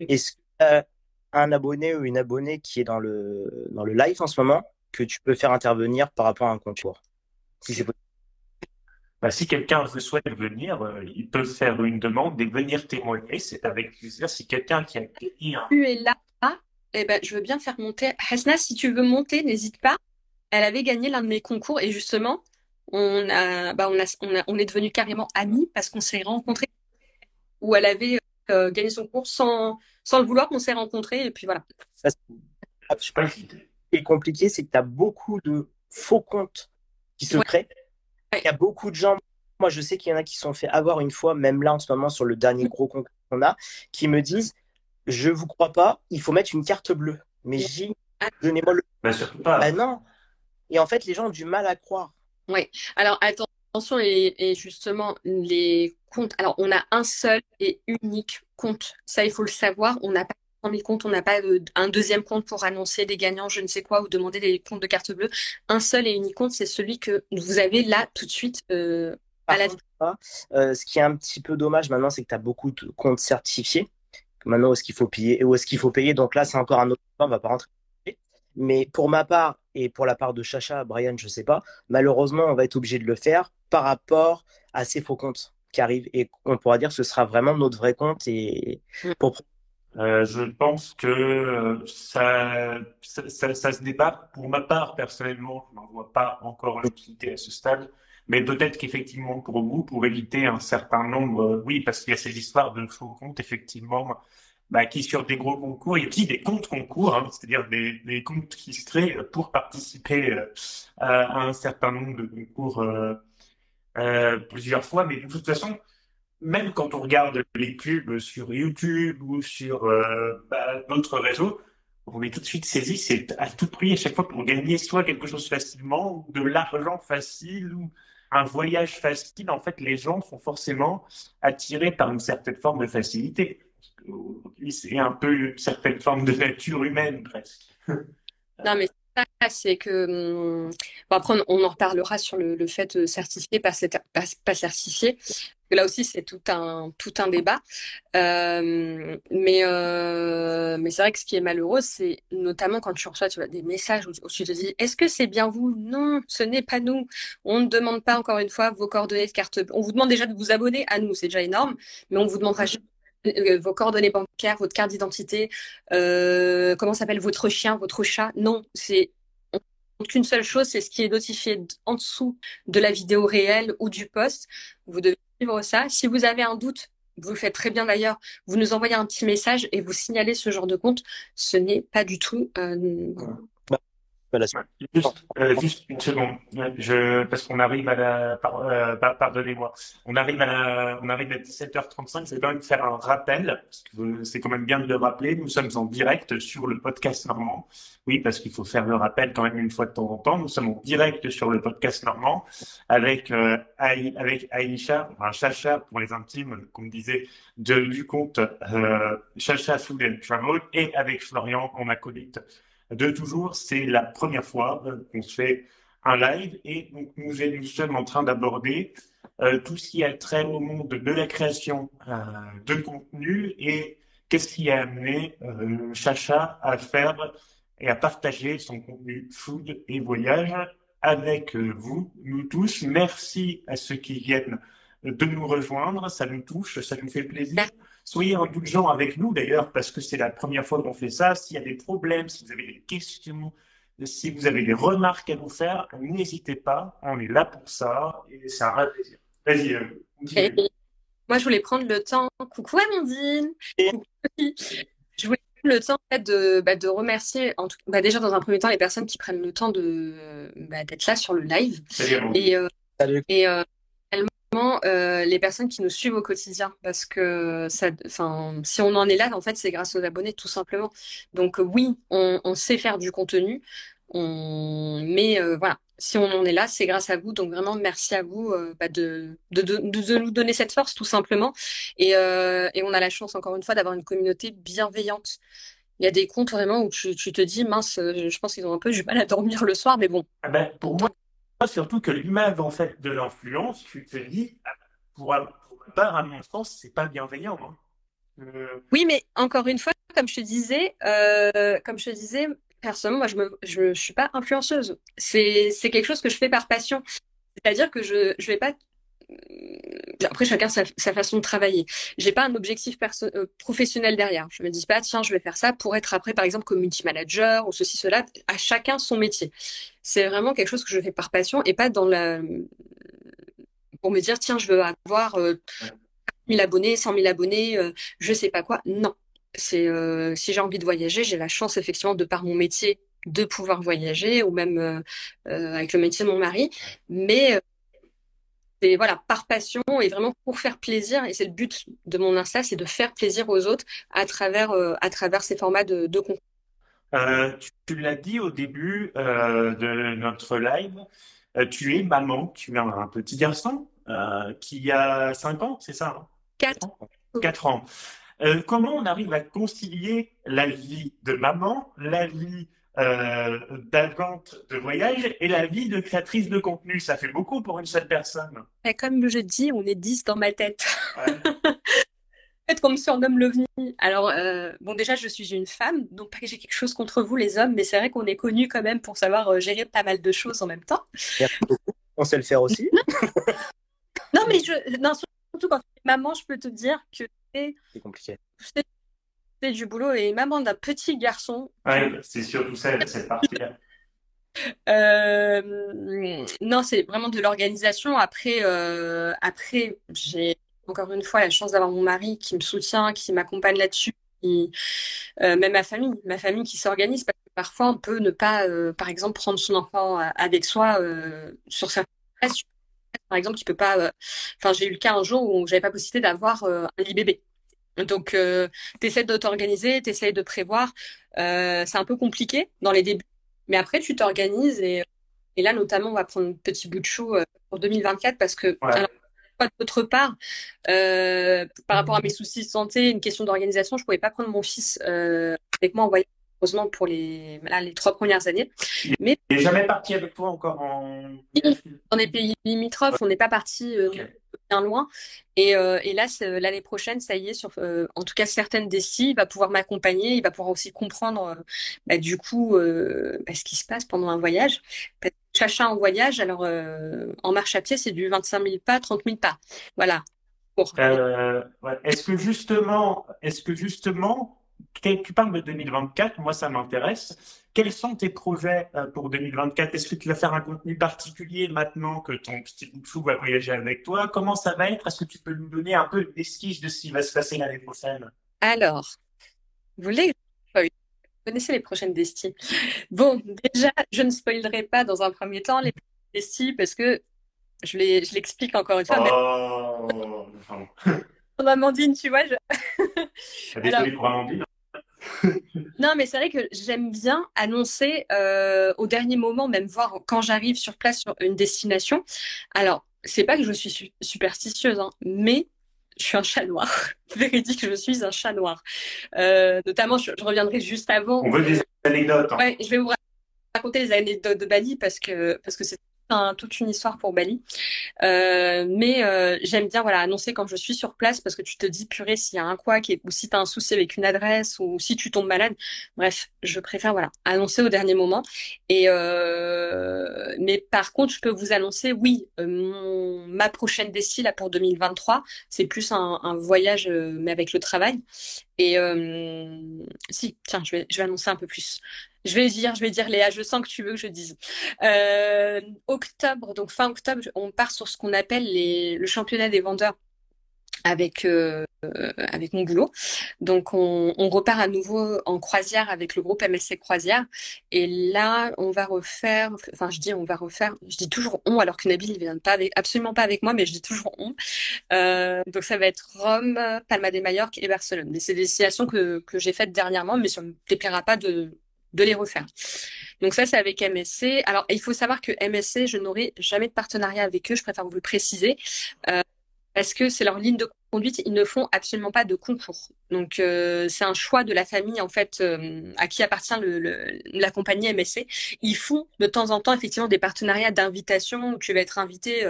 Est-ce que un abonné ou une abonnée qui est dans le, dans le live en ce moment que tu peux faire intervenir par rapport à un concours? Si c'est bah, si quelqu'un souhaite venir, euh, il peut faire une demande et venir témoigner. C'est avec plaisir. Si quelqu'un qui a gagné un... Tu es là, eh ben, je veux bien faire monter. Hasna, si tu veux monter, n'hésite pas. Elle avait gagné l'un de mes concours et justement, on a, bah, on a, on a, on est devenu carrément amis parce qu'on s'est rencontrés où elle avait euh, gagné son cours sans, sans le vouloir, on s'est rencontrés et puis voilà. Ça, ce qui est compliqué, c'est que tu as beaucoup de faux comptes qui se créent. Il y a beaucoup de gens. Moi, je sais qu'il y en a qui se sont fait avoir une fois, même là en ce moment sur le dernier gros concours qu'on a, qui me disent Je vous crois pas, il faut mettre une carte bleue. Mais j'ai donnez-moi le. Bah, surtout pas. Bah, non. Et en fait, les gens ont du mal à croire. Oui. Alors, attention, et, justement, les comptes. Alors, on a un seul et unique compte. Ça, il faut le savoir. On n'a pas 100 000 comptes, on n'a pas un deuxième compte pour annoncer des gagnants, je ne sais quoi, ou demander des comptes de carte bleue. Un seul et unique compte, c'est celui que vous avez là tout de suite euh, à la euh, Ce qui est un petit peu dommage maintenant, c'est que tu as beaucoup de comptes certifiés. Maintenant, où est-ce qu'il faut payer Où est-ce qu'il faut payer? Donc là, c'est encore un autre point, on va pas rentrer. Mais pour ma part et pour la part de Chacha, Brian, je ne sais pas, malheureusement, on va être obligé de le faire par rapport à ces faux comptes qui arrivent. Et on pourra dire que ce sera vraiment notre vrai compte et mm. pour euh, je pense que euh, ça, ça, ça, se débat. Pour ma part, personnellement, je n'en vois pas encore l'utilité à ce stade. Mais peut-être qu'effectivement, pour vous, pour éviter un certain nombre, euh, oui, parce qu'il y a ces histoires de faux comptes, effectivement, bah, qui sur des gros concours, il y a aussi des comptes concours, hein, c'est-à-dire des, des comptes qui se créent pour participer à un certain nombre de concours plusieurs fois. Mais de toute façon, même quand on regarde les pubs sur YouTube ou sur euh, bah, d'autres réseaux, on est tout de suite saisi, c'est à tout prix à chaque fois pour gagner soit quelque chose facilement, ou de l'argent facile, ou un voyage facile. En fait, les gens sont forcément attirés par une certaine forme de facilité. C'est un peu une certaine forme de nature humaine, presque. Non, mais ça, c'est que. Hum, bon, après, on, en reparlera sur le, fait pas, pas certifié là aussi, c'est tout un, tout un débat. Euh, mais euh, mais c'est vrai que ce qui est malheureux, c'est notamment quand tu reçois tu vois, des messages où, tu te dis Est-ce que c'est bien vous? Non, ce n'est pas nous. On ne demande pas, encore une fois, vos coordonnées de carte. On vous demande déjà de vous abonner à nous, c'est déjà énorme, mais on vous demandera euh, vos coordonnées bancaires, votre carte d'identité, comment s'appelle votre chien, votre chat. Non, c'est qu'une seule chose, c'est ce qui est notifié en dessous de la vidéo réelle ou du post. Vous devez ça. Si vous avez un doute, vous le faites très bien d'ailleurs, vous nous envoyez un petit message et vous signalez ce genre de compte. Ce n'est pas du tout euh, Juste, euh, juste, une seconde, je, parce qu'on arrive à la, euh, pardonnez-moi, on arrive à on arrive à 17h35. Je vais quand même faire un rappel, parce que c'est quand même bien de le rappeler. Nous sommes en direct sur le podcast normand. Oui, parce qu'il faut faire le rappel quand même une fois de temps en temps. Nous sommes en direct sur le podcast normand avec euh, avec Aïcha, enfin Chacha pour les intimes, comme disait, de, du euh, Chacha Food and Travel, et avec Florian, mon acolyte de toujours, c'est la première fois euh, qu'on se fait un live et donc nous, sommes en train d'aborder euh, tout ce qui a trait au monde de la création euh, de contenu et qu'est-ce qui a amené Chacha à faire et à partager son contenu food et voyage avec vous, nous tous. Merci à ceux qui viennent de nous rejoindre, ça nous touche, ça nous fait plaisir. Soyez indulgents avec nous d'ailleurs, parce que c'est la première fois qu'on fait ça. S'il y a des problèmes, si vous avez des questions, si vous avez des remarques à nous faire, n'hésitez pas, on est là pour ça et c'est un vrai plaisir. Vas-y. Euh, moi, je voulais prendre le temps. Coucou Amandine. je voulais prendre le temps de, bah, de remercier, en tout... bah, déjà dans un premier temps, les personnes qui prennent le temps de bah, d'être là sur le live. Salut, et, euh, et euh, euh, les personnes qui nous suivent au quotidien parce que ça, si on en est là, en fait, c'est grâce aux abonnés tout simplement. Donc euh, oui, on, sait faire du contenu, on... mais euh, voilà, si on en est là, c'est grâce à vous. Donc vraiment, merci à vous bah, de, de, de, nous donner cette force tout simplement. Et, et on a la chance encore une fois d'avoir une communauté bienveillante. Il y a des comptes vraiment où tu, tu te dis mince, je pense qu'ils ont un peu du mal à dormir le soir, mais bon. Ah ben, pour moi, surtout que l'image en fait de l'influence, tu te dis, pour, pour part, à mon sens, c'est pas bienveillant. Hein. Euh, oui, mais encore une fois, comme je te disais, euh, comme je te disais, personnellement, moi, je me, je, je suis pas influenceuse. C'est, c'est quelque chose que je fais par passion. C'est-à-dire que je, je vais pas après chacun sa, sa, façon de travailler. J'ai pas un objectif euh, professionnel derrière. Je me dis pas tiens je vais faire ça pour être après par exemple community manager ou ceci cela. À chacun son métier. C'est vraiment quelque chose que je fais par passion et pas dans la pour me dire tiens je veux avoir euh, 1000 abonnés, 100 000 abonnés, euh, je sais pas quoi. Non, c'est euh, si j'ai envie de voyager, j'ai la chance effectivement de par mon métier de pouvoir voyager ou même euh, avec le métier de mon mari, mais c'est voilà par passion et vraiment pour faire plaisir et c'est le but de mon Insta, c'est de faire plaisir aux autres à travers à travers ces formats de, de contenu. tu, tu l'as dit au début de notre live, tu es maman, tu as un petit garçon qui a 5 ans, c'est ça hein? 4 4 ans. Euh, comment on arrive à concilier la vie de maman, la vie euh, d'agente de voyage et la vie de créatrice de contenu Ça fait beaucoup pour une seule personne. Et comme je dis, on est 10 dans ma tête. Ouais. Peut-être qu'on me surnomme l'OVNI. Alors, euh, bon, déjà, je suis une femme, donc pas que j'ai quelque chose contre vous, les hommes, mais c'est vrai qu'on est connus quand même pour savoir euh, gérer pas mal de choses en même temps. Merci beaucoup. On sait le faire aussi. non, mais je, non, surtout quand tu es maman, je peux te dire que c'est compliqué. C'est du boulot et maman d'un petit garçon. Oui, c'est surtout ça, cette partie-là. Euh, non, c'est vraiment de l'organisation. Après, euh, après j'ai encore une fois la chance d'avoir mon mari qui me soutient, qui m'accompagne là-dessus. Euh, même ma famille, ma famille qui s'organise parce que parfois on peut ne pas, par exemple, prendre son enfant avec soi sur certaines par exemple, qui peut pas. Enfin, j'ai eu le cas un jour où j'avais pas possibilité d'avoir un lit bébé. Donc, euh, tu essaies de t'organiser, tu essaies de prévoir. Euh, c'est un peu compliqué dans les débuts, mais après, tu t'organises et, et là, notamment, on va prendre un petit bout de chou pour 2024 parce que. Ouais. D'autre part, euh, par rapport à mes soucis de santé, une question d'organisation, je pouvais pas prendre mon fils euh, avec moi en voyage heureusement pour les, là, les trois premières années. Mais il n'est jamais parti avec toi encore en dans les pays limitrophes, on n'est pas parti euh, okay. Loin. Et, euh, là, l'année prochaine, ça y est, sur euh, en tout cas certaines destis, il va pouvoir m'accompagner, il va pouvoir aussi comprendre euh, bah, du coup bah, ce qui se passe pendant un voyage. Chacha en voyage, alors en marche à pied, c'est du 25 000 pas, 30 000 pas. Voilà. Est-ce que justement, est-ce que justement, tu parles de 2024, moi ça m'intéresse. Quels sont tes projets euh, pour 2024 Est-ce que tu vas faire un contenu particulier maintenant que ton petit bout de chou va voyager avec toi? Comment ça va être? Est-ce que tu peux nous donner un peu l'esquisse de ce qui va se passer l'année prochaine? Alors, vous voulez vous connaissez les prochaines Desti Bon, déjà, je ne spoilerai pas dans un premier temps les Desti parce que je l'explique encore une fois. Oh, mais... Amandine, tu vois. Je... Désolé Alors... pour Amandine non, mais c'est vrai que j'aime bien annoncer euh, au dernier moment, même voir quand j'arrive sur place sur une destination. Alors, c'est pas que je suis su superstitieuse, hein, mais je suis un chat noir. Véridique, je suis un chat noir. Euh, notamment, je, je, reviendrai juste avant. On veut des anecdotes. Hein. Ouais, je vais vous raconter les anecdotes de Bali parce que parce que c'est toute une histoire pour Bali. Euh, mais euh, j'aime bien voilà annoncer quand je suis sur place parce que tu te dis purée s'il y a un quoi ou si tu as un souci avec une adresse ou si tu tombes malade. Bref, je préfère voilà annoncer au dernier moment. Et euh, mais par contre, je peux vous annoncer oui, ma prochaine destination là pour 2023, c'est plus un, voyage mais avec le travail. Et si tiens, je vais annoncer un peu plus. Je vais dire, je vais dire Léa, je sens que tu veux que je dise. Euh, octobre, donc fin octobre, on part sur ce qu'on appelle les, le championnat des vendeurs avec euh, avec mon boulot. Donc on, on, repart à nouveau en croisière avec le groupe MSC Croisière. Et là, on va refaire, enfin je dis on va refaire, je dis toujours on alors que Nabil il vient pas avec, absolument pas avec moi, mais je dis toujours on. Euh, donc ça va être Rome, Palma de Mallorca et Barcelone. C'est des destinations que, que j'ai faites dernièrement, mais ça me déplaira pas de de les refaire. Donc ça, c'est avec MSC. Alors, il faut savoir que MSC, je n'aurai jamais de partenariat avec eux, je préfère vous le préciser, euh, parce que c'est leur ligne de conduite, ils ne font absolument pas de concours. Donc, euh, c'est un choix de la famille, en fait, euh, à qui appartient la compagnie MSC. Ils font de temps en temps, effectivement, des partenariats d'invitation où tu vas être invité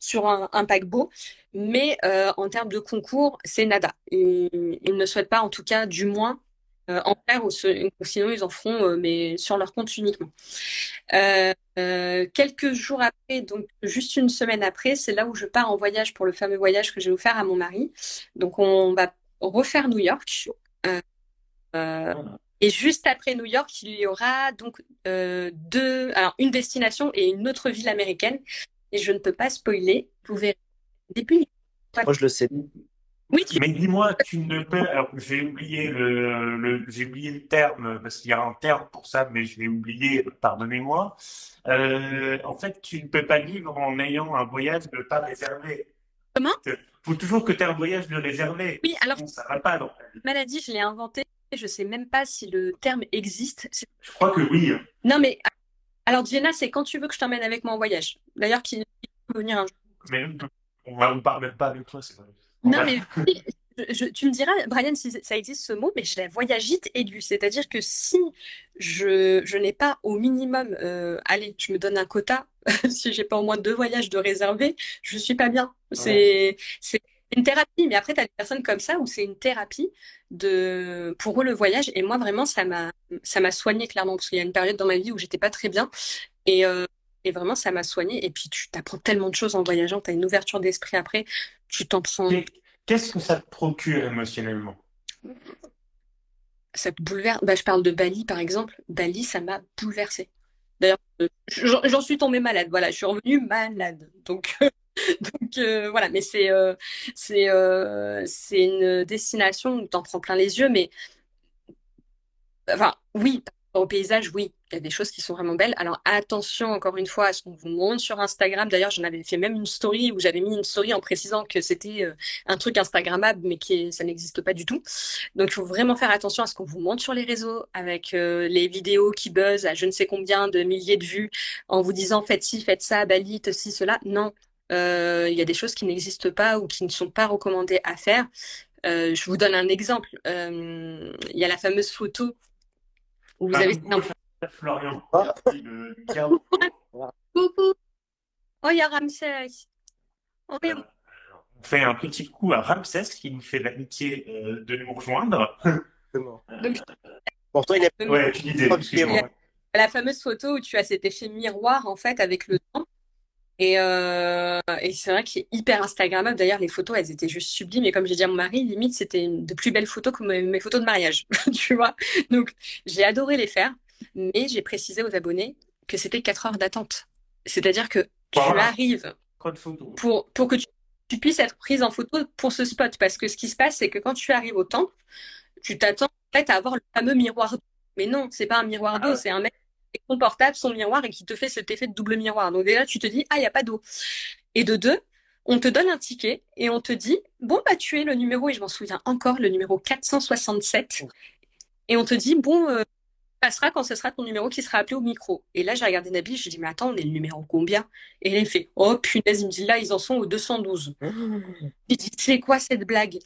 sur un, paquebot. Mais en termes de concours, c'est nada. Ils ne souhaitent pas, en tout cas, du moins, en faire ou, sinon ils en feront euh, mais sur leur compte uniquement. quelques jours après, donc juste une semaine après, c'est là où je pars en voyage pour le fameux voyage que j'ai offert à mon mari. Donc on va refaire New York. et juste après New York, il y aura donc deux, alors une destination et une autre ville américaine. Et je ne peux pas spoiler. Vous verrez. Moi, je le sais. Oui, Mais dis-moi, tu ne peux. Alors, j'ai oublié le, j'ai oublié le terme parce qu'il y a un terme pour ça, mais je l'ai oublié. Pardonnez-moi. Euh, en fait, tu ne peux pas vivre en ayant un voyage de pas réservé. Comment? Il faut toujours que tu aies un voyage de réservé. Oui, alors. ça va pas. Maladie, je l'ai inventé. Je sais même pas si le terme existe. Je crois que oui. Non, mais alors Jenna, c'est quand tu veux que je t'emmène avec moi en voyage. D'ailleurs, qui peut venir un jour. Mais on ne parle même pas avec toi, c'est vrai. Non, mais tu me diras, Brian, si ça existe ce mot, mais je la voyagite aiguë. C'est-à-dire que si je, je n'ai pas au minimum, euh, allez, je me donne un quota, si j'ai pas au moins deux voyages de réserver, je suis pas bien. C'est une thérapie, mais après, tu as des personnes comme ça où c'est une thérapie de pour eux le voyage. Et moi, vraiment, ça m'a ça m'a soigné clairement, parce qu'il y a une période dans ma vie où j'étais pas très bien. Et, euh, et vraiment, ça m'a soigné. Et puis, tu t'apprends tellement de choses en voyageant, tu as une ouverture d'esprit après tu t'en prends. Qu'est-ce que ça te procure émotionnellement? Ça te bouleverse. Bah, je parle de Bali, par exemple. Bali, ça m'a bouleversé. D'ailleurs, euh, j'en suis tombée malade. Voilà, je suis revenue malade. Donc, donc euh, voilà. Mais c'est euh, une destination où tu en prends plein les yeux. Mais enfin, oui, au paysage, oui, y a des choses qui sont vraiment belles. Alors attention encore une fois à ce qu'on vous montre sur Instagram. D'ailleurs, j'en avais fait même une story où j'avais mis une story en précisant que c'était euh, un truc Instagrammable, mais qui ça n'existe pas du tout. Donc il faut vraiment faire attention à ce qu'on vous montre sur les réseaux, avec euh, les vidéos qui buzzent à je ne sais combien de milliers de vues, en vous disant faites ci, faites ça, Bali, ci, cela. Non, euh, il y a des choses qui n'existent pas ou qui ne sont pas recommandées à faire. je vous donne un exemple. Il y a la fameuse photo vous avez Florian. Coucou. Oh, il y a Ramsès. Oh, on fait un petit coup à Ramsès qui nous fait l'amitié euh, de nous rejoindre. Donc, Pourtant, il est. Ouais, tu disais. La fameuse photo où tu as cet effet miroir en fait avec le temps. Et, euh, et c'est vrai qu'il est hyper Instagrammable. D'ailleurs, les photos, elles étaient juste sublimes. Et comme j'ai dit à mon mari, limite, c'était de plus belles photos que mes, photos de mariage. tu vois Donc, j'ai adoré les faire. Mais j'ai précisé aux abonnés que c'était 4 heures d'attente. C'est-à-dire que tu arrives pour, pour que tu, tu, puisses être prise en photo pour ce spot. Parce que ce qui se passe, c'est que quand tu arrives au temple, tu t'attends en fait à avoir le fameux miroir d'eau. Mais non, c'est pas un miroir d'eau, ah c'est un mec ton portable, son miroir et qui te fait cet effet de double miroir. Donc déjà, tu te dis, ah, il n'y a pas d'eau. Et de deux, on te donne un ticket et on te dit, bon, bah, tu es le numéro, et je m'en souviens encore, le numéro 467. Et on te dit, bon, euh, passera quand ce sera ton numéro qui sera appelé au micro. Et là, j'ai regardé Nabil, je dis, mais attends, on est le numéro combien? Et il fait, oh punaise, il me dit, là, ils en sont au 212. Mmh. Dit, c'est quoi cette blague?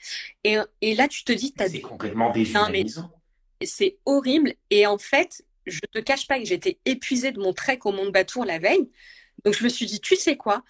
Et, et là, tu te dis, C'est complètement déshumanisant. C'est horrible. Et en fait, je te cache pas que j'étais épuisée de mon trek au Mont Batour la veille. Donc je me suis dit, tu sais quoi?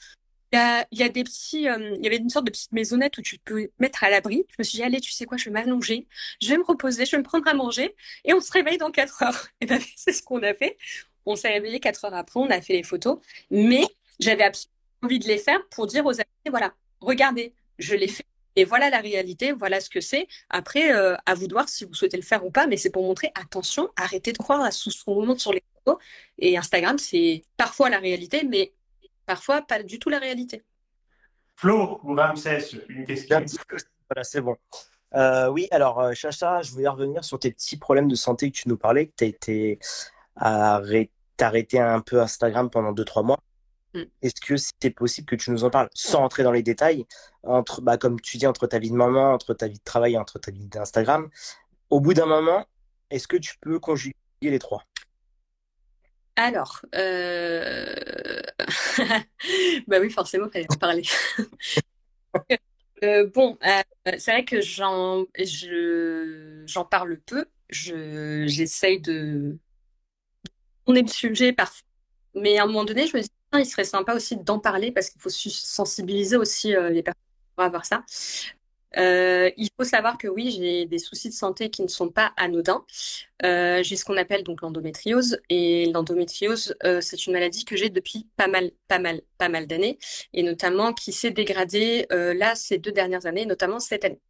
Il y, a, des petits, euh, il y avait une sorte de petite maisonnette où tu peux mettre à l'abri. Je me suis dit, allez, tu sais quoi, je vais m'allonger, je vais me reposer, je vais me prendre à manger et on se réveille dans 4 heures. Et ben, c'est ce qu'on a fait. On s'est réveillé 4 heures après, on a fait les photos, mais j'avais absolument envie de les faire pour dire aux amis, voilà, regardez, je l'ai fait et voilà la réalité, voilà ce que c'est. Après, euh, à vous de voir si vous souhaitez le faire ou pas, mais c'est pour montrer, attention, arrêtez de croire à ce qu'on montre sur les photos. Et Instagram, c'est parfois la réalité, mais parfois pas du tout la réalité. Flo ou Ramsès, une question. Voilà, c'est bon. Euh, oui, alors, euh, Chacha, je voulais revenir sur tes petits problèmes de santé que tu nous parlais, que tu as été arrêté un peu Instagram pendant 2-3 mois. Mm. Est-ce que c'est possible que tu nous en parles sans entrer dans les détails, entre, bah, comme tu dis, entre ta vie de maman, entre ta vie de travail et entre ta vie d'Instagram? Au bout d'un moment, est-ce que tu peux conjuguer les trois? Alors, euh... bah oui, forcément, il fallait en parler. euh, bon, euh, c'est vrai que j'en, je, j'en parle peu. Je, j'essaye de. Est le sujet parfois. Mais à un moment donné, je me dis, il serait sympa aussi d'en parler parce qu'il faut sensibiliser aussi les personnes pour avoir ça. Euh, il faut savoir que oui, j'ai des soucis de santé qui ne sont pas anodins. Euh, j'ai ce qu'on appelle donc l'endométriose et l'endométriose, euh, c'est une maladie que j'ai depuis pas mal, pas mal, pas mal d'années et notamment qui s'est dégradée euh, là ces deux dernières années, notamment cette année.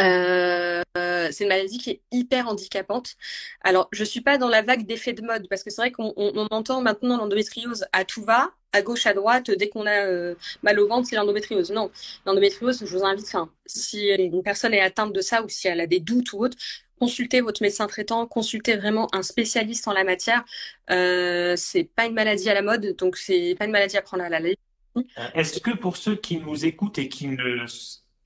Euh, c'est une maladie qui est hyper handicapante. Alors, je suis pas dans la vague d'effets de mode parce que c'est vrai qu'on on, on entend maintenant l'endométriose à tout va, à gauche, à droite, dès qu'on a euh, mal au ventre, c'est l'endométriose. Non, l'endométriose, je vous invite, enfin, si une personne est atteinte de ça ou si elle a des doutes ou autre, consultez votre médecin traitant, consultez vraiment un spécialiste en la matière. Euh, c'est pas une maladie à la mode, donc c'est pas une maladie à prendre à la légère. Est-ce que pour ceux qui nous écoutent et qui ne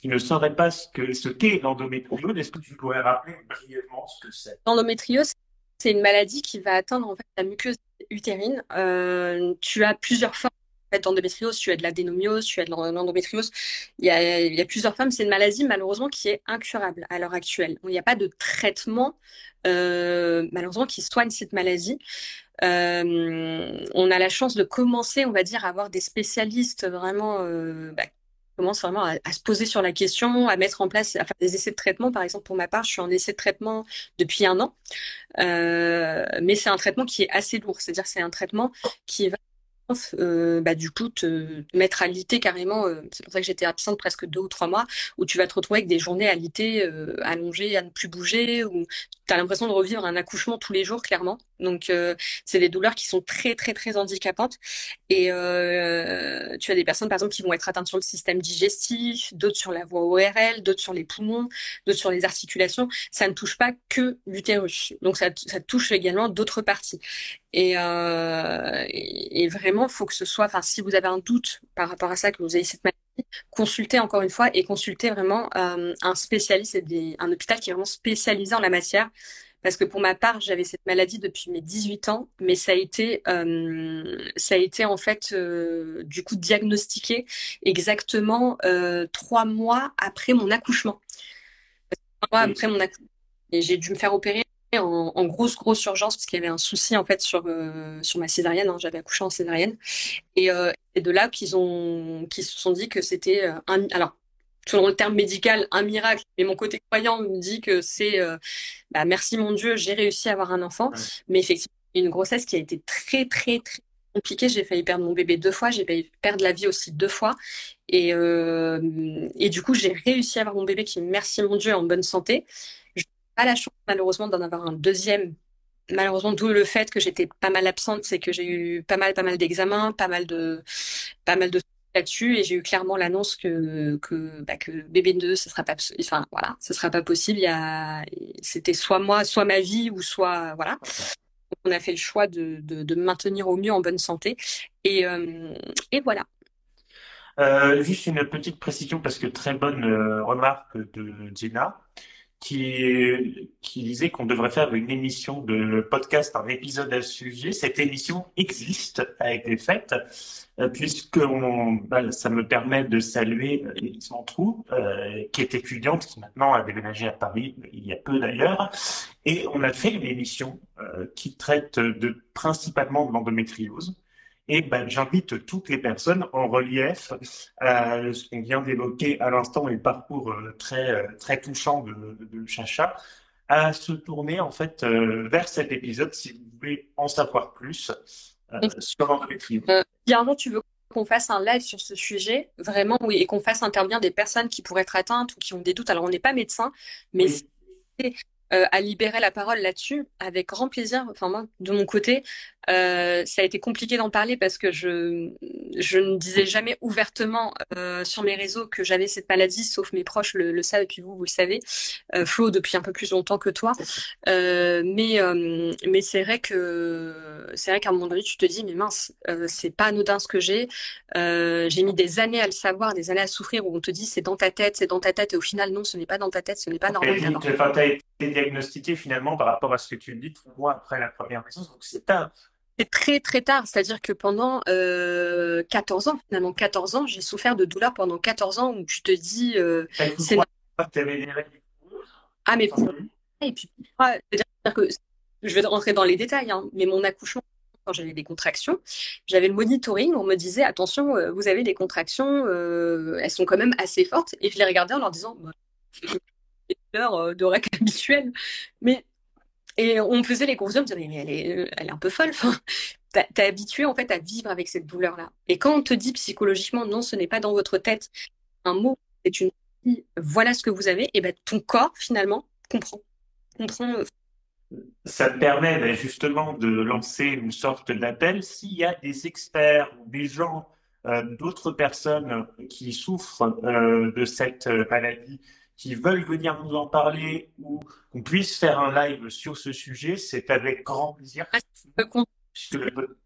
qui ne sauraient pas ce que ce qu'est l'endométriose, est-ce que tu pourrais rappeler brièvement ce que c'est? L'endométriose, c'est une maladie qui va atteindre en fait la muqueuse utérine. Euh, tu as plusieurs formes d'endométriose, tu as de l'adénomiose, tu as de l'endométriose. Il y a, plusieurs formes. C'est une maladie malheureusement qui est incurable à l'heure actuelle. Il n'y a pas de traitement euh, malheureusement qui soigne cette maladie. Euh, on a la chance de commencer, on va dire, à avoir des spécialistes vraiment bah, commence vraiment à, se poser sur la question, à mettre en place, faire des essais de traitement. Par exemple, pour ma part, je suis en essai de traitement depuis un an, euh, mais c'est un traitement qui est assez lourd. C'est-à-dire, c'est un traitement qui va euh, bah, du coup te mettre à l'ité carrément. Euh, c'est pour ça que j'étais absente presque deux ou trois mois, où tu vas te retrouver avec des journées à l'ité euh, allongées, à ne plus bouger, où tu as l'impression de revivre un accouchement tous les jours, clairement. Donc, euh, c'est des douleurs qui sont très, très, très handicapantes. Et tu as des personnes, par exemple, qui vont être atteintes sur le système digestif, d'autres sur la voie ORL, d'autres sur les poumons, d'autres sur les articulations. Ça ne touche pas que l'utérus. Donc, ça, ça touche également d'autres parties. Et, et vraiment, faut que ce soit, enfin, si vous avez un doute par rapport à ça, que vous ayez cette maladie, consultez encore une fois et consultez vraiment euh, un spécialiste et des, un hôpital qui est vraiment spécialisé en la matière. Parce que pour ma part, j'avais cette maladie depuis mes 18 ans, mais ça a été, euh, ça a été en fait euh, du coup diagnostiqué exactement trois mois après mon accouchement. Trois mois après mon accouchement. Et j'ai dû me faire opérer en, en, grosse grosse urgence parce qu'il y avait un souci en fait sur euh, sur ma césarienne. Hein, J'avais accouché en césarienne et, euh, et de là qu'ils ont qu'ils se sont dit que c'était euh, un alors selon le terme médical un miracle, mais mon côté croyant me dit que c'est euh, bah, merci mon Dieu j'ai réussi à avoir un enfant, ouais. mais effectivement une grossesse qui a été très très très compliquée. J'ai failli perdre mon bébé deux fois, j'ai failli perdre la vie aussi deux fois. Et, euh, et du coup, j'ai réussi à avoir mon bébé qui, merci mon Dieu, en bonne santé la chance malheureusement d'en avoir un deuxième. Malheureusement, d'où le fait que j'étais pas mal absente, c'est que j'ai eu pas mal, pas mal d'examens, pas mal de, pas mal de là-dessus, et j'ai eu clairement l'annonce que que bah, que bébé 2, ce sera pas, enfin voilà, ce sera pas possible. A, c'était soit moi, soit ma vie, ou soit voilà. On a fait le choix de, de, de maintenir au mieux en bonne santé, et euh, et voilà. Euh, juste une petite précision parce que très bonne euh, remarque de Gina qui, qui disait qu'on devrait faire une émission de podcast, un épisode à ce sujet. Cette émission existe, a été faite, euh, puisque on, bah, ça me permet de saluer Élise Mantrou, euh, qui est étudiante, qui maintenant a déménagé à Paris, il y a peu d'ailleurs, et on a fait une émission euh, qui traite de principalement de l'endométriose. Et ben, j'invite toutes les personnes en relief, euh, ce qu'on vient d'évoquer à l'instant, et le parcours euh, très, euh, très touchant de, de Chacha, à se tourner en fait euh, vers cet épisode si vous voulez en savoir plus euh, sur l'endométriose. Euh, Bientôt, tu veux qu'on fasse un live sur ce sujet, vraiment, oui, et qu'on fasse intervenir des personnes qui pourraient être atteintes ou qui ont des doutes? Alors, on n'est pas médecin, mais oui. À libérer la parole là-dessus avec grand plaisir. Enfin moi, de mon côté, euh, ça a été compliqué d'en parler parce que je je ne disais jamais ouvertement euh, sur mes réseaux que j'avais cette maladie, sauf mes proches le, le, savent et puis vous vous le savez, euh, Flo depuis un peu plus longtemps que toi. Mais mais c'est vrai que c'est vrai qu'à un moment donné tu te dis mais mince, c'est pas anodin ce que j'ai. j'ai mis des années à le savoir, des années à souffrir où on te dit c'est dans ta tête, c'est dans ta tête et au final non, ce n'est pas dans ta tête, ce n'est pas normal. Et diagnostiqué finalement par rapport à ce que tu dis trois mois après la première naissance, donc c'est tard. C'est très très tard, c'est-à-dire que pendant euh, 14 ans, finalement 14 ans, j'ai souffert de douleurs pendant 14 ans où tu te dis euh, c'est Ah mais et puis c'est-à-dire que je vais rentrer dans les détails, hein, mais mon accouchement quand j'avais des contractions, j'avais le monitoring. On me disait attention, euh, vous avez des contractions, euh, elles sont quand même assez fortes. Et je les regardais en leur disant bah, des douleurs de règles habituelles. Mais et on me faisait les confusions, on me disait mais elle est, elle est un peu folle. Enfin, t'es habitué en fait à vivre avec cette douleur-là. Et quand on te dit psychologiquement non, ce n'est pas dans votre tête un mot, c'est une voilà ce que vous avez, et ben ton corps finalement comprend. comprend euh, ça permet ben, justement de lancer une sorte d'appel s'il y a des experts ou des gens, euh, d'autres personnes qui souffrent euh, de cette maladie, qui veulent venir nous en parler ou qu'on puisse faire un live sur ce sujet, c'est avec grand plaisir. Ah,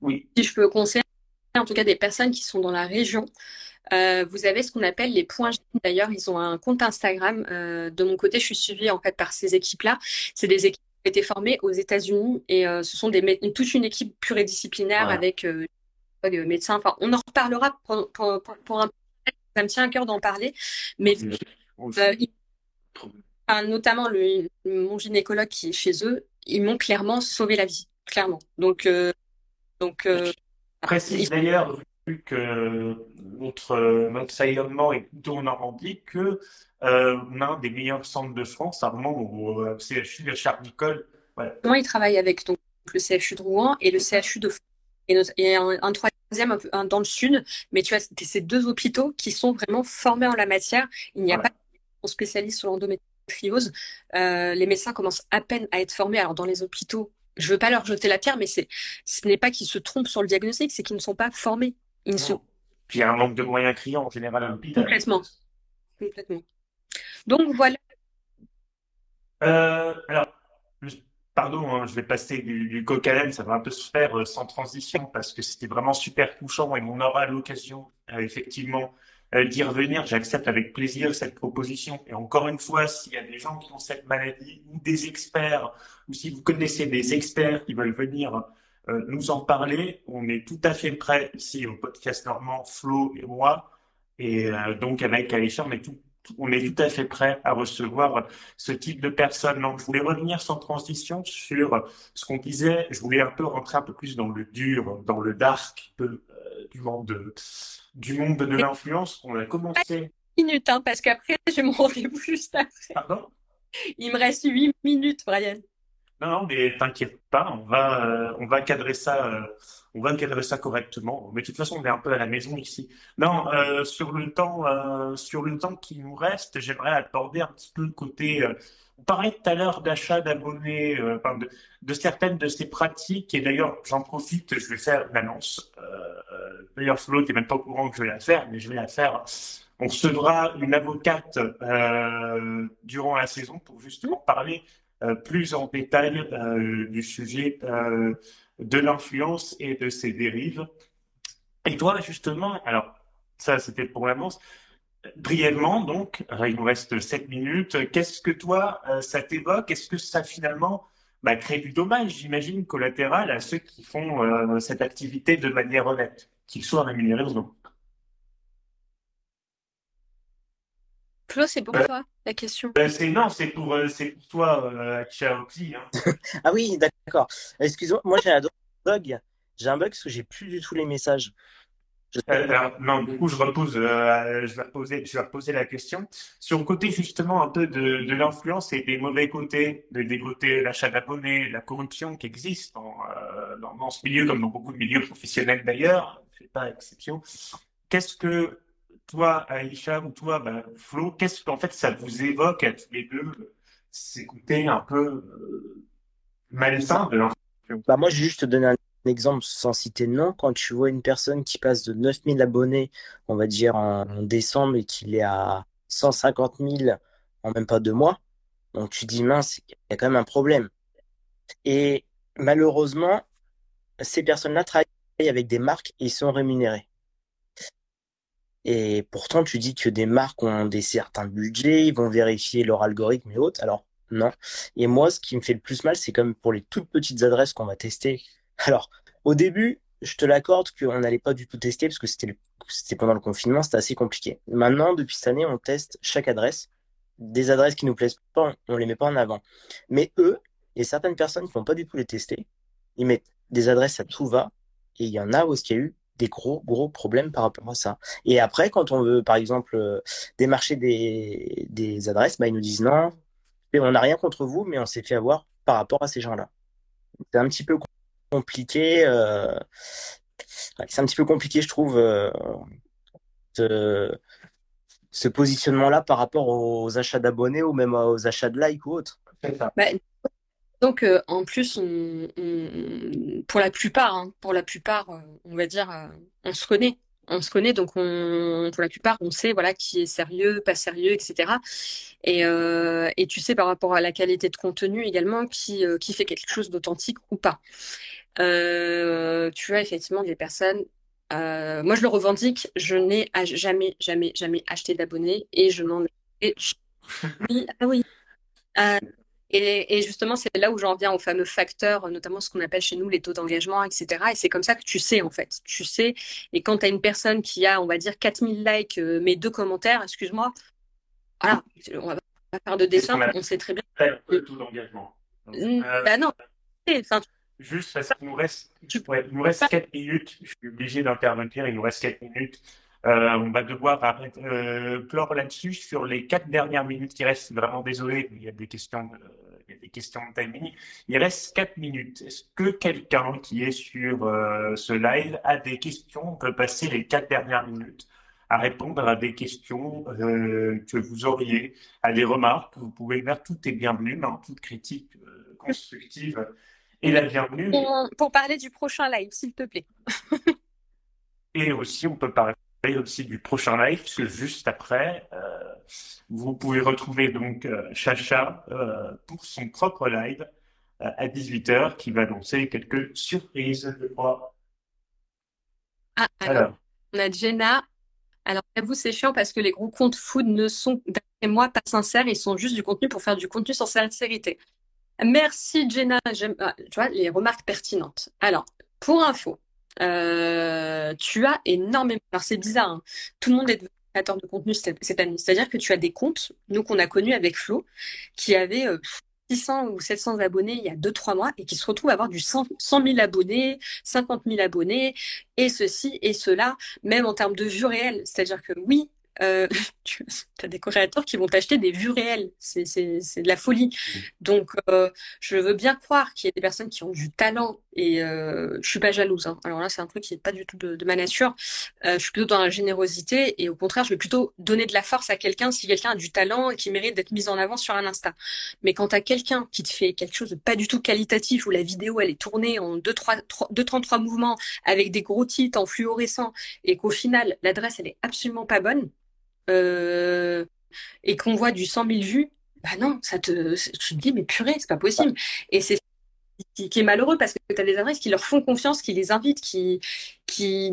oui. Si je peux conseiller en tout cas des personnes qui sont dans la région, euh, vous avez ce qu'on appelle les points D'ailleurs, ils ont un compte Instagram. Euh, de mon côté, je suis suivie en fait par ces équipes-là. C'est des équipes qui ont été formées aux États-Unis et euh, ce sont des toute une équipe pluridisciplinaire avec des médecins. Enfin, on en reparlera pour, pour, un. Ça me tient à cœur d'en parler, mais notamment le, mon gynécologue qui est chez eux, ils m'ont clairement sauvé la vie, clairement. Donc, donc. Précise d'ailleurs vu que notre, notre sayonnement est plutôt en Normandie, que euh, on a un des meilleurs centres de France, à un moment au euh, CHU de Charles-Nicolle. Moi, il travaille avec donc, le CHU de Rouen et le CHU de et, un, troisième un dans le sud, mais tu vois, c'est ces deux hôpitaux qui sont vraiment formés en la matière. Il n'y a pas de spécialiste sur l'endométriose. Euh, les médecins commencent à peine à être formés. Alors, dans les hôpitaux, je veux pas leur jeter la pierre, mais c'est, ce n'est pas qu'ils se trompent sur le diagnostic, c'est qu'ils ne sont pas formés. Ils sont... Puis il y a un manque de moyens criants en général à l'hôpital. Complètement. Complètement. Donc voilà. Euh, alors, pardon, hein, je vais passer du, du coq ça va un peu se faire euh, sans transition parce que c'était vraiment super touchant et on aura l'occasion euh, effectivement d'y revenir. J'accepte avec plaisir cette proposition. Et encore une fois, s'il y a des gens qui ont cette maladie ou des experts, ou si vous connaissez des experts qui veulent venir euh, nous en parler. On est tout à fait prêt ici au podcast Normand, Flo et moi. Et euh, donc avec Aïcha, on est tout, on est tout à fait prêt à recevoir ce type de personnes. Donc, je voulais revenir sans transition sur ce qu'on disait. Je voulais un peu rentrer un peu plus dans le dur, dans le dark euh, du monde de, du monde de l'influence. On a commencé. Minutes, hein, parce qu'après, j'ai mon rendez-vous juste après. Pardon? Il me reste huit minutes, Brian. Non, non, mais t'inquiète pas, on va, euh, on va cadrer ça, euh, on va cadrer ça correctement. Mais de toute façon, on est un peu à la maison ici. Non, euh, sur le temps, sur le temps qui nous reste, j'aimerais aborder un petit peu le côté. on parlait tout à l'heure d'achat d'abonnés, enfin de, de, certaines de ces pratiques. Et d'ailleurs, j'en profite, je vais faire une d'ailleurs, Flo, t'es même pas au courant que je vais la faire, mais je vais la faire. On recevra une avocate durant la saison pour justement parler euh, plus en détail euh, du sujet euh, de l'influence et de ses dérives. Et toi, justement, alors, ça, c'était pour l'annonce. Brièvement, donc, il nous reste 7 minutes. Qu'est-ce que toi, ça t'évoque? Est-ce que ça, finalement, bah, crée du dommage, j'imagine, collatéral à ceux qui font cette activité de manière honnête, qu'ils soient rémunérés ou non Flo, c'est pour toi la question. Ben, c'est non, c'est pour, euh, c'est pour toi, euh, aussi. Hein. ah oui, d'accord. Excuse-moi, moi j'ai un bug. J'ai un bug parce que j'ai plus du tout les messages. Euh, non, du coup, je repose, euh, je vais reposer, je vais reposer la question sur le côté justement un peu de, de l'influence et des mauvais côtés, de, des côtés l'achat d'abonnés, la corruption qui existe dans, dans, dans, ce milieu comme dans beaucoup de milieux professionnels d'ailleurs, pas exception. Qu'est-ce que toi, Aïcha, ou toi, bah, Flo, qu'est-ce qu'en fait ça vous évoque à tous les deux C'est côté un peu euh, malsain de bah Moi, je vais juste te donner un exemple sans citer de nom. Quand tu vois une personne qui passe de 9000 abonnés, on va dire en, décembre, et qu'il est à 150 000 en même pas deux mois, donc tu dis mince, il y a quand même un problème. Et malheureusement, ces personnes-là travaillent avec des marques et ils sont rémunérés. Et pourtant, tu dis que des marques ont des certains budgets, ils vont vérifier leur algorithme et autres. Alors, non. Et moi, ce qui me fait le plus mal, c'est comme pour les toutes petites adresses qu'on va tester. Alors, au début, je te l'accorde qu'on n'allait pas du tout tester parce que c'était pendant le confinement, c'était assez compliqué. Maintenant, depuis cette année, on teste chaque adresse. Des adresses qui nous plaisent pas, on les met pas en avant. Mais eux, et certaines personnes qui vont pas du tout les tester, ils mettent des adresses à tout va, et il y en a où il y a eu des gros, gros problèmes par rapport à ça. Et après, quand on veut, par exemple, euh, démarcher des, des adresses, bah, ils nous disent non, on n'a rien contre vous, mais on s'est fait avoir par rapport à ces gens-là. C'est un petit peu compliqué. Euh, c'est un petit peu compliqué, je trouve, euh, ce positionnement-là par rapport aux achats d'abonnés ou même aux achats de likes ou autres. Bah, donc, euh, en plus, pour la plupart, hein, pour la plupart, euh, on va dire, euh, on se connaît. On se connaît, donc on, pour la plupart, on sait voilà qui est sérieux, pas sérieux, etc. Et, et tu sais par rapport à la qualité de contenu également qui, qui fait quelque chose d'authentique ou pas. tu as effectivement des personnes moi, je le revendique. Je n'ai jamais, jamais, jamais acheté d'abonnés et je n'en ai. Oui, ah oui. Et, justement, c'est là où j'en viens aux fameux facteurs, notamment ce qu'on appelle chez nous les taux d'engagement, etc. Et c'est comme ça que tu sais, en fait. Tu sais. Et quand tu as une personne qui a, on va dire, 4000 likes, euh, mais deux commentaires, excuse-moi, voilà, on va pas faire de dessin, on sait très bien. Le taux d'engagement. Euh, bah non. Enfin, Juste parce qu'il nous reste, il nous reste 4 minutes. Je suis obligé d'intervenir. Il nous reste 4 minutes. Euh, on va devoir arrêter, euh, clore là-dessus sur les 4 dernières minutes qui restent. Vraiment désolé, il y a des questions de, il y a des questions de timing. Il reste 4 minutes. Est-ce que quelqu'un qui est sur euh, ce live a des questions? On peut passer les 4 dernières minutes à répondre à des questions que vous auriez, à des remarques. Vous pouvez faire tout est bienvenu, dans toute critique constructive et la bienvenue. Pour, parler du prochain live, s'il te plaît. et aussi, on peut parler aussi du prochain live, parce que juste après, euh, vous pouvez retrouver donc euh, Chacha euh, pour son propre live à 18h qui va annoncer quelques surprises, je crois. Ah, alors, on a Jenna. Alors, vous, c'est chiant parce que les gros comptes food ne sont, d'après moi, pas sincères. Ils sont juste du contenu pour faire du contenu sans sincérité. Merci Jenna, j'aime ah, tu vois les remarques pertinentes. Alors, pour info, euh, tu as énormément. Alors c'est bizarre, hein. tout le monde est créateur de contenu cette année. C'est-à-dire que tu as des comptes, nous qu'on a connus avec Flo, qui avaient 600 euh, ou 700 abonnés il y a 2-3 mois et qui se retrouvent à avoir du 100, 100 000 abonnés, 50 000 abonnés, et ceci et cela, même en termes de vues réelles. C'est-à-dire que oui, euh, tu as des créateurs qui vont t'acheter des vues réelles. C'est de la folie. Mmh. Donc, euh, je veux bien croire qu'il y a des personnes qui ont du talent et euh, je suis pas jalouse. Hein. Alors là, c'est un truc qui n'est pas du tout de, ma nature. Euh, je suis plutôt dans la générosité et au contraire, je vais plutôt donner de la force à quelqu'un si quelqu'un a du talent et qui mérite d'être mis en avant sur un Insta. Mais quand tu as quelqu'un qui te fait quelque chose de pas du tout qualitatif où la vidéo elle est tournée en 2-33 mouvements avec des gros titres en fluorescent et qu'au final l'adresse elle est absolument pas bonne, euh, et qu'on voit du 100 000 vues, bah non, ça te, tu te dis, mais purée, c'est pas possible. Et c'est qui, qui, est malheureux parce que tu as des adresses qui leur font confiance, qui les invitent, qui, qui,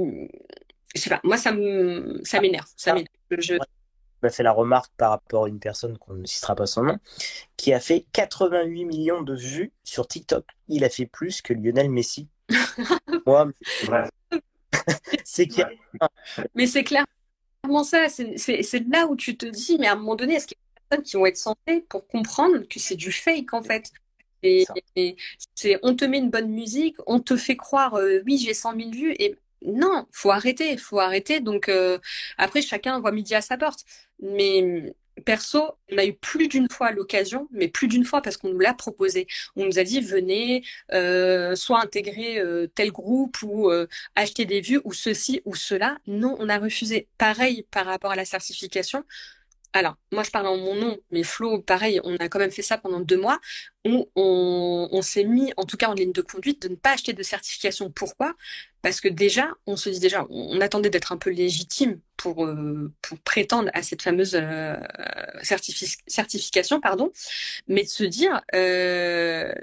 je sais pas, moi ça me, ça m'énerve, ça m'énerve. Je... m'a fait la remarque par rapport à une personne qu'on ne citera pas son nom, qui a fait 88 millions de vues sur TikTok. Il a fait plus que Lionel Messi. Moi, c'est clair. Mais c'est clair ça. C'est là où tu te dis, mais à un moment donné, est-ce qu'il y a des personnes qui vont être censées pour comprendre que c'est du fake en fait? Et, c'est on te met une bonne musique, on te fait croire, euh, oui, j'ai 100 000 vues, et non, faut arrêter, faut arrêter. Donc euh, après, chacun voit midi à sa porte. Mais perso, on a eu plus d'une fois l'occasion, mais plus d'une fois parce qu'on nous l'a proposé. On nous a dit venez, euh, soit intégrer euh, tel groupe ou euh, acheter des vues ou ceci ou cela. Non, on a refusé. Pareil par rapport à la certification. Alors, moi je parle en mon nom, mais Flo, pareil, on a quand même fait ça pendant deux mois, où on, s'est mis, en tout cas en ligne de conduite, de ne pas acheter de certification. Pourquoi? Parce que déjà, on se dit déjà, on, attendait d'être un peu légitime pour, euh, prétendre à cette fameuse euh, certification, pardon, mais de se dire, euh,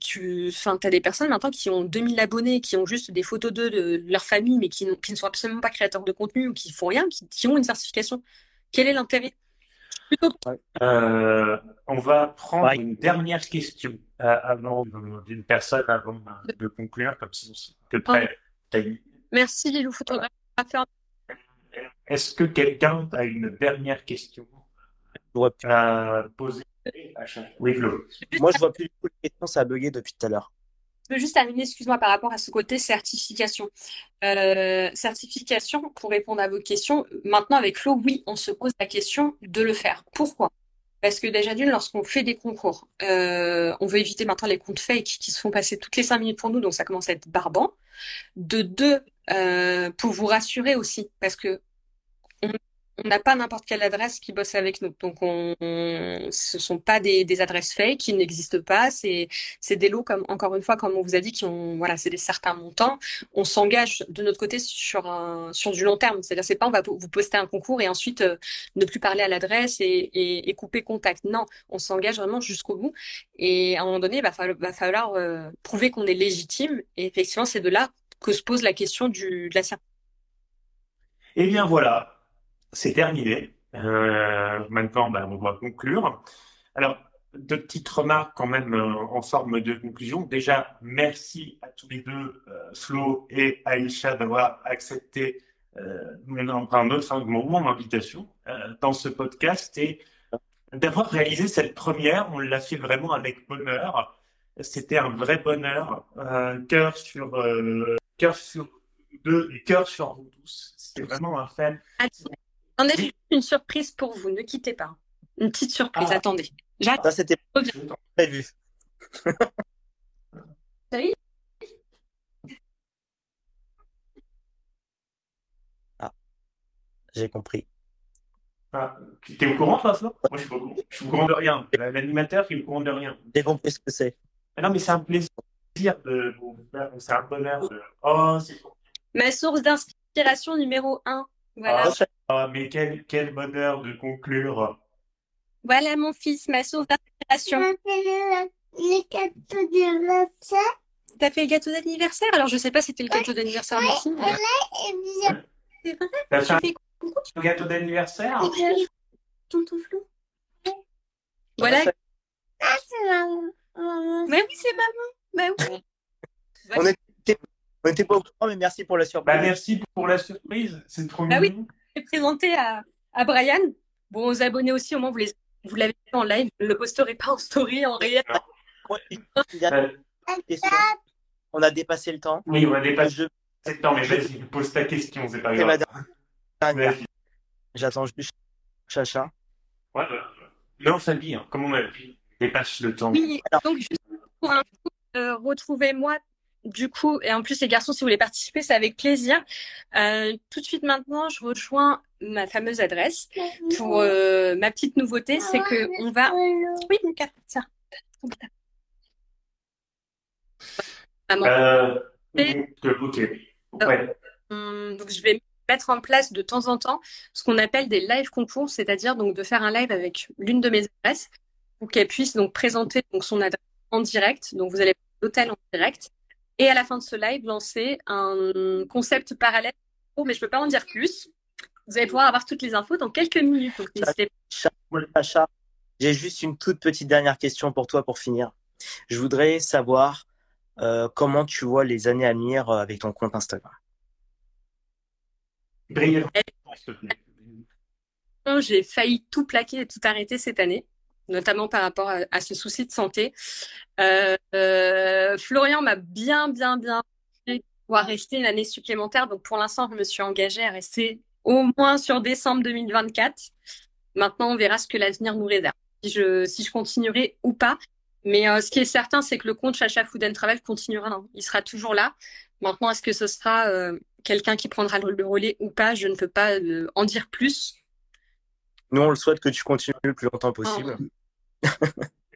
tu as des personnes maintenant qui ont 2000 abonnés, qui ont juste des photos d'eux, de, leur famille, mais qui, ne sont absolument pas créateurs de contenu ou qui font rien, qui ont une certification. Quel est l'intérêt? Euh, On va prendre une dernière question euh, avant d'une personne avant de conclure, comme si on prêt. Merci Lilou, photographe. Est-ce que quelqu'un a une dernière question à poser Oui, Flo. Moi, je vois plus les questions, ça a bugué depuis tout à l'heure. Je veux juste terminer, excuse-moi, par rapport à ce côté certification. Euh, certification, pour répondre à vos questions, maintenant avec Flo, oui, on se pose la question de le faire. Pourquoi? Parce que déjà d'une, lorsqu'on fait des concours, euh, on veut éviter maintenant les comptes fake qui se font passer toutes les cinq minutes pour nous, donc ça commence à être barbant. De deux, euh, pour vous rassurer aussi, parce que on n'a pas n'importe quelle adresse qui bosse avec nous. Donc, on, ce sont pas des, des adresses fake qui n'existent pas. C'est, c'est des lots, comme, encore une fois, comme on vous a dit, qui ont, voilà, c'est des certains montants. On s'engage de notre côté sur un, sur du long terme. C'est-à-dire, c'est pas on va vous poster un concours et ensuite euh, ne plus parler à l'adresse et, et, et, couper contact. Non, on s'engage vraiment jusqu'au bout. Et à un moment donné, il va falloir, va falloir euh, prouver qu'on est légitime. Et effectivement, c'est de là que se pose la question du, de la Eh bien, voilà c'est terminé. Euh, maintenant, ben, on va conclure. Alors, deux petites remarques quand même euh, en forme de conclusion. Déjà, merci à tous les deux, euh, Flo et Aïcha, d'avoir accepté euh, autre un moment d'invitation euh, dans ce podcast et d'avoir réalisé cette première. On l'a fait vraiment avec bonheur. C'était un vrai bonheur. cœur sur cœur sur deux et cœur sur vous tous. C'était vraiment un fait. On a une surprise pour vous, ne quittez pas. Une petite surprise, ah. attendez. Ça, c'était prévu. Salut. Ah, j'ai compris. Ah, tu es au courant, toi, Moi, je suis pas au courant. Je suis au courant de rien. L'animateur qui est au courant de rien. J'ai compris ce que c'est. Ah non, mais c'est un plaisir de C'est un bonheur de. Oh, c'est Ma source d'inspiration numéro 1. Voilà. Ah, ah, mais quel, quel bonheur de conclure. Voilà mon fils, ma source d'inspiration. Le gâteau d'anniversaire. T'as fait le gâteau d'anniversaire? Alors je sais pas si c'était le gâteau d'anniversaire aussi. C'est vrai T'as fait un gâteau d'anniversaire? Tonton Flo. Voilà. Ah, c'est maman. Mais oui, c'est maman. Mais oui. On était, on était pas au courant, mais merci pour la surprise. Bah, merci pour la surprise. C'est trop bah, Oui présenté à, à Brian. Bon, aux abonnés aussi, au moins, vous, les, vous l'avez fait en live. Ne le pas en story, en réel. On a dépassé le temps. Oui, on a dépassé le temps, mais vas-y, pose ta question, c'est pas grave. J'attends juste Chacha. Ouais, Non, ça dit, hein, comme on a dit, dépasse le temps. Oui, donc juste pour un coup, euh, retrouvez-moi du coup, et en plus les garçons, si vous voulez participer, c'est avec plaisir. Euh, tout de suite maintenant, je rejoins ma fameuse adresse. Pour euh, ma petite nouveauté, c'est que on va. Oui, mon cas, ça. Euh, ok. Ouais. Hum, donc je vais mettre en place de temps en temps ce qu'on appelle des live concours, c'est-à-dire donc de faire un live avec l'une de mes adresses pour qu'elle puisse donc présenter donc son adresse en direct. Donc vous allez l'hôtel en direct et à la fin de ce live, lancer un concept parallèle. Oh, mais je peux pas en dire plus. Vous allez pouvoir avoir toutes les infos dans quelques minutes. J'ai juste une toute petite dernière question pour toi pour finir. Je voudrais savoir euh, comment tu vois les années à venir euh, avec ton compte Instagram? J'ai failli tout plaquer et tout arrêter cette année notamment par rapport à, ce souci de santé. Euh, euh, Florian m'a bien, bien, bien pouvoir rester une année supplémentaire. Donc pour l'instant, je me suis engagée à rester au moins sur décembre 2024. Maintenant, on verra ce que l'avenir nous réserve. Si je, si je continuerai ou pas. Mais euh, ce qui est certain, c'est que le compte Chacha Food and Travel continuera. Hein. Il sera toujours là. Maintenant, est-ce que ce sera euh, quelqu'un qui prendra le relais ou pas Je ne peux pas euh, en dire plus. Nous, on le souhaite que tu continues le plus longtemps possible. Oh.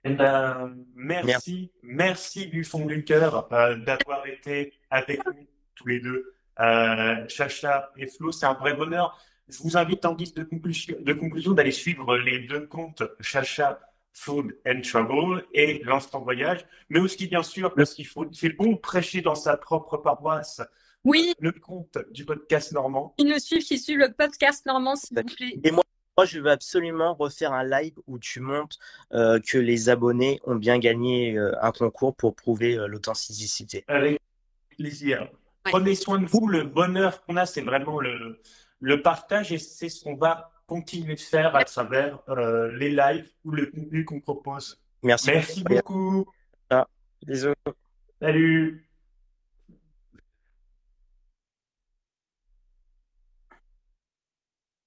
Eh ben, merci, merci du fond du cœur euh, d'avoir été avec nous tous les deux, euh, Chacha et Flo. C'est un vrai bonheur. Je vous invite en guise de conclusion, de conclusion d'aller suivre les deux comptes Chacha Food and Travel et l'instant voyage, mais aussi bien sûr parce qu'il faut, c'est bon prêcher dans sa propre paroisse. Oui. Le compte du podcast normand. Ils nous suivent, qui suivent le podcast normand, s'il vous plaît. Et moi, moi, je veux absolument refaire un live où tu montres euh, que les abonnés ont bien gagné euh, un concours pour prouver euh, l'authenticité. Avec plaisir. Prenez soin de vous. Le bonheur qu'on a, c'est vraiment le, le partage et c'est ce qu'on va continuer de faire à travers les lives ou le contenu qu'on propose. Merci. Merci beaucoup. Ah, bisous. Salut